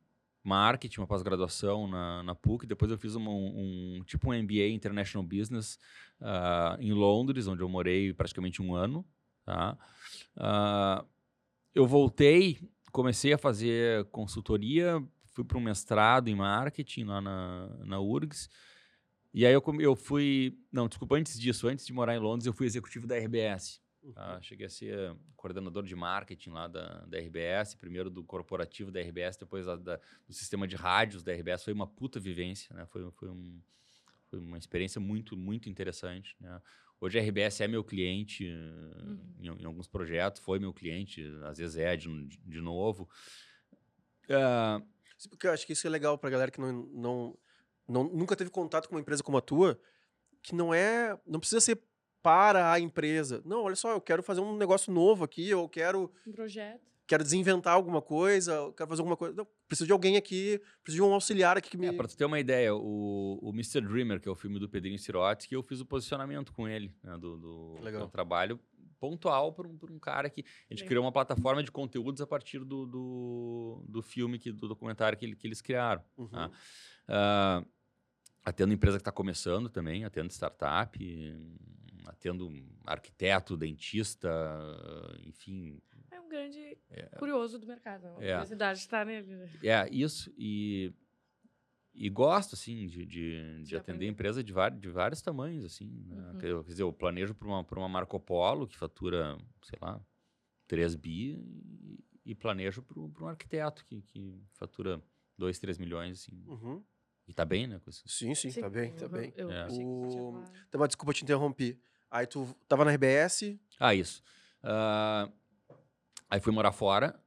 marketing, uma pós-graduação na, na PUC. Depois eu fiz uma, um, tipo um MBA International Business uh, em Londres, onde eu morei praticamente um ano. Tá? Uh, eu voltei, comecei a fazer consultoria, fui para um mestrado em marketing lá na, na URGS. E aí eu, eu fui. Não, desculpa, antes disso, antes de morar em Londres, eu fui executivo da RBS. Uhum. cheguei a ser coordenador de marketing lá da, da RBS, primeiro do corporativo da RBS, depois da, da, do sistema de rádios da RBS. Foi uma puta vivência, né? Foi, foi, um, foi uma experiência muito, muito interessante. Né? Hoje a RBS é meu cliente uhum. em, em, alguns projetos, foi meu cliente, às vezes é de, de novo. Uh, porque eu acho que isso é legal pra galera que não, não, não, nunca teve contato com uma empresa como a tua, que não é. Não precisa ser para a empresa. Não, olha só, eu quero fazer um negócio novo aqui, eu quero. Um projeto. Quero desinventar alguma coisa, quero fazer alguma coisa. Não, preciso de alguém aqui, preciso de um auxiliar aqui que me. É, pra tu ter uma ideia, o, o Mr. Dreamer, que é o filme do Pedrinho Sirotsky, eu fiz o posicionamento com ele, né, do, do, do trabalho pontual para um, um, cara que. A gente Legal. criou uma plataforma de conteúdos a partir do, do, do filme, que, do documentário que, que eles criaram. Uhum. Tá? Uh, atendo empresa que está começando também, atendo startup, atendo arquiteto, dentista, enfim. É um grande é, curioso do mercado, a é, curiosidade está nele. Né? É, isso. E, e gosto, assim, de, de, de atender empresa de, vários, de vários tamanhos, assim. Né? Uhum. Quer dizer, eu planejo para uma, uma Marco Polo, que fatura, sei lá, 3 bi, e, e planejo para um arquiteto que, que fatura 2, 3 milhões, assim. Uhum. E tá bem, né? Sim, sim, sim, tá bem, tá bem. Eu, é. o... Então, desculpa te interromper. Aí tu tava na RBS. Ah, isso. Uh, aí fui morar fora.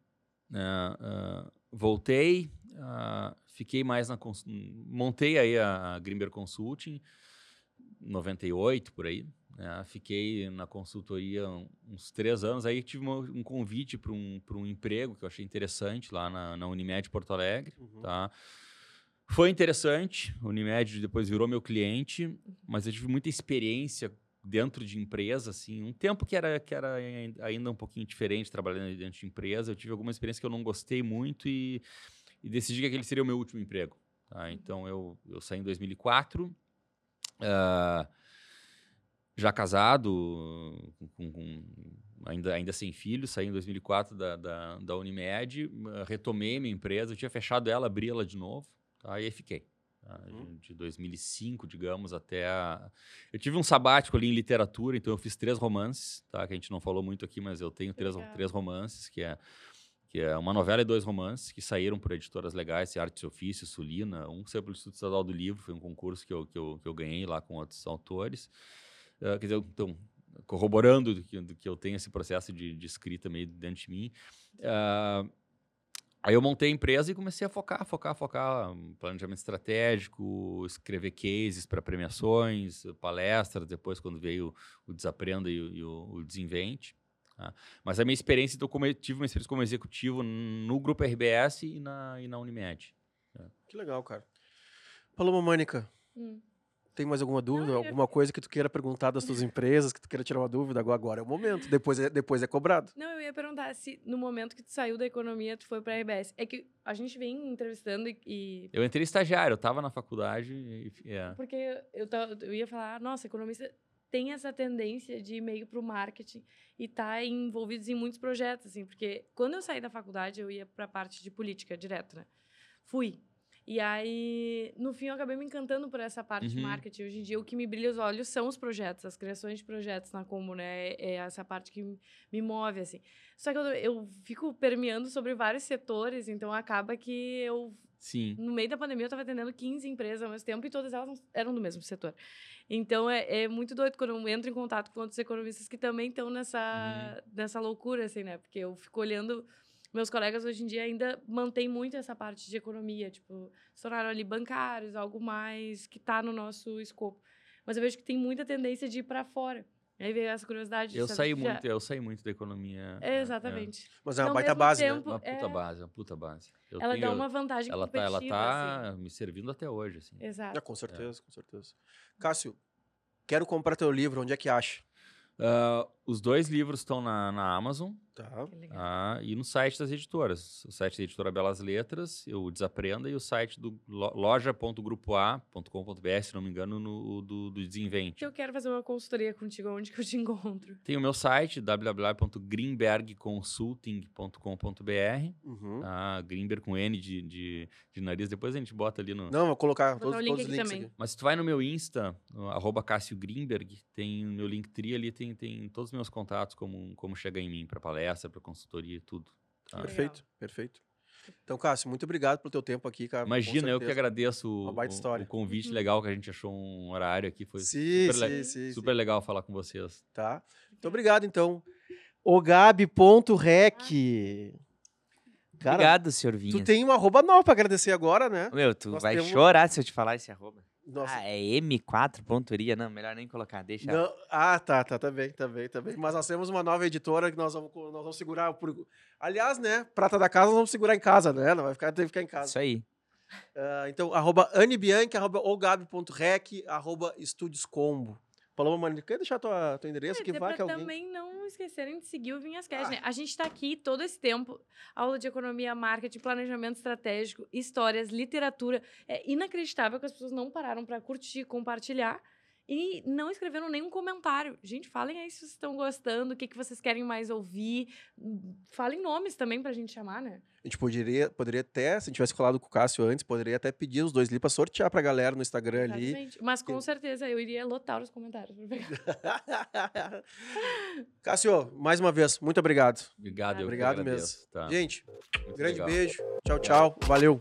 Uh, uh, voltei. fiquei mais na. Cons... Montei aí a Grimber Consulting, 98 por aí. Né? Fiquei na consultoria uns três anos. Aí tive um convite para um, um emprego que eu achei interessante lá na, na Unimed Porto Alegre. Uhum. Tá? Foi interessante. Unimed depois virou meu cliente, mas eu tive muita experiência dentro de empresa, assim, um tempo que era, que era ainda um pouquinho diferente, trabalhando dentro de empresa, eu tive alguma experiência que eu não gostei muito e, e decidi que aquele seria o meu último emprego. Tá? Uhum. Então, eu, eu saí em 2004, uh, ah, já casado, com, com, ainda, ainda sem filhos, saí em 2004 da, da, da Unimed, retomei minha empresa, eu tinha fechado ela, abri ela de novo, tá? e aí fiquei. Tá? Uhum. De 2005, digamos, até a... Eu tive um sabático ali em literatura, então eu fiz três romances, tá? Que a gente não falou muito aqui, mas eu tenho três, três romances, que é, que é uma novela e dois romances, que saíram por editoras legais, Arte e Ofício, Sulina. Um saiu pelo Instituto Estadual do Livro, foi um concurso que eu, que eu, que eu ganhei lá com outros autores. Uh, quer dizer, então, corroborando do que, do que eu tenho esse processo de, de escrita meio dentro de mim. Uh, Aí eu montei a empresa e comecei a focar, focar, focar, planejamento estratégico, escrever cases para premiações, palestras, depois quando veio o Desaprenda e, o, e o, o Desinvente. Tá? Mas a minha experiência, então, como, tive uma experiência como executivo no Grupo RBS e na, e na Unimed. Tá? Que legal, cara. Paloma Mânica, hum. Tem mais alguma dúvida? Não, alguma coisa que tu queira perguntar das tuas <laughs> empresas, que tu queira tirar uma dúvida? Agora é o momento, depois é, depois é cobrado. Não, eu ia perguntar se no momento que tu saiu da economia, tu foi pra RBS. É que a gente vem entrevistando e... Eu entrei estagiário, eu tava na faculdade e... Yeah. Porque eu, eu ia falar, nossa, economista tem essa tendência de ir meio pro marketing e tá envolvidos em muitos projetos, assim. Porque quando eu saí da faculdade, eu ia pra parte de política direto, né? Fui, e aí, no fim, eu acabei me encantando por essa parte uhum. de marketing. Hoje em dia, o que me brilha os olhos são os projetos, as criações de projetos na Combo, né? É, é essa parte que me move, assim. Só que eu, eu fico permeando sobre vários setores, então acaba que eu Sim. No meio da pandemia, eu estava atendendo 15 empresas ao mesmo tempo e todas elas eram do mesmo setor. Então, é, é muito doido quando eu entro em contato com outros economistas que também estão nessa, uhum. nessa loucura, assim, né? Porque eu fico olhando meus colegas hoje em dia ainda mantêm muito essa parte de economia, tipo, se tornaram ali bancários, algo mais que está no nosso escopo. Mas eu vejo que tem muita tendência de ir para fora. Aí veio essa curiosidade. Eu saí muito, já... eu saí muito da economia. É, exatamente. É. Mas é uma baita base, né? tempo, né? Uma puta é... base, uma puta base. Eu ela tenho, dá uma vantagem ela tá, ela tá assim. me servindo até hoje, assim. Exato. É, com certeza, é. com certeza. Cássio, quero comprar teu livro, onde é que acha? Uh, os dois livros estão na, na Amazon, Tá. Ah, e no site das editoras. O site da editora Belas Letras, o Desaprenda, e o site do lo- loja.grupoa.com.br, se não me engano, no, do, do Desinvente. Eu quero fazer uma consultoria contigo, onde que eu te encontro? Tem o meu site, www.greenbergconsulting.com.br. Uhum. Ah, Greenberg com N de, de, de nariz. Depois a gente bota ali no. Não, vou colocar Vou todos, o link todos os aqui links também. aqui. Mas se tu vai no meu Insta, arroba Cássio Greenberg, tem o meu Linktree ali, tem, tem todos os meus contatos, como, como chegar em mim, para palestra, para consultoria e tudo. tá? Perfeito, perfeito. Então, Cássio, muito obrigado pelo teu tempo aqui, cara. Imagina, eu que agradeço o, o- convite Uhum. legal que a gente achou um horário aqui. Foi Sim, super, le- sim, sim, super sim. legal falar com vocês. Tá. Muito obrigado, então. Ogabi.rec. Cara, Obrigado, senhor Vinhas. tu tem um arroba nova pra agradecer agora, né? Meu, tu Nós vai temos- chorar se eu te falar esse arroba. Nossa. Ah, é M4.iria? Não, melhor nem colocar, deixa. Não- ah, tá, tá, tá bem, tá bem, tá bem. Mas nós temos uma nova editora que nós vamos, nós vamos segurar por. Aliás, né? Prata da casa nós vamos segurar em casa, né? Não vai ficar, tem que ficar em casa. Isso aí. Ah, então, arroba anibianchi, arroba ogabi.rec, arroba estúdios combo. Paloma, mano, quer deixar tua, teu endereço É, que vai que alguém... também não esquecerem de seguir o Vinhascast, Ah. né? A gente tá aqui todo esse tempo, aula de economia, marketing, planejamento estratégico, histórias, literatura. É inacreditável que as pessoas não pararam pra curtir, compartilhar e não escreveram nenhum comentário. Gente, falem aí se vocês estão gostando, o que, que vocês querem mais ouvir. Falem nomes também pra gente chamar, né? A gente poderia, poderia até, se a gente tivesse falado com o Cássio antes, poderia até pedir os dois ali pra sortear pra galera no Instagram ali. Exatamente. Mas com Que- certeza eu iria lotar os comentários. pra pegar. <laughs> Cássio, mais uma vez, muito obrigado. Obrigado, eu que Obrigado mesmo. tá? Gente, Muito grande legal. beijo. Tchau, tchau. Valeu.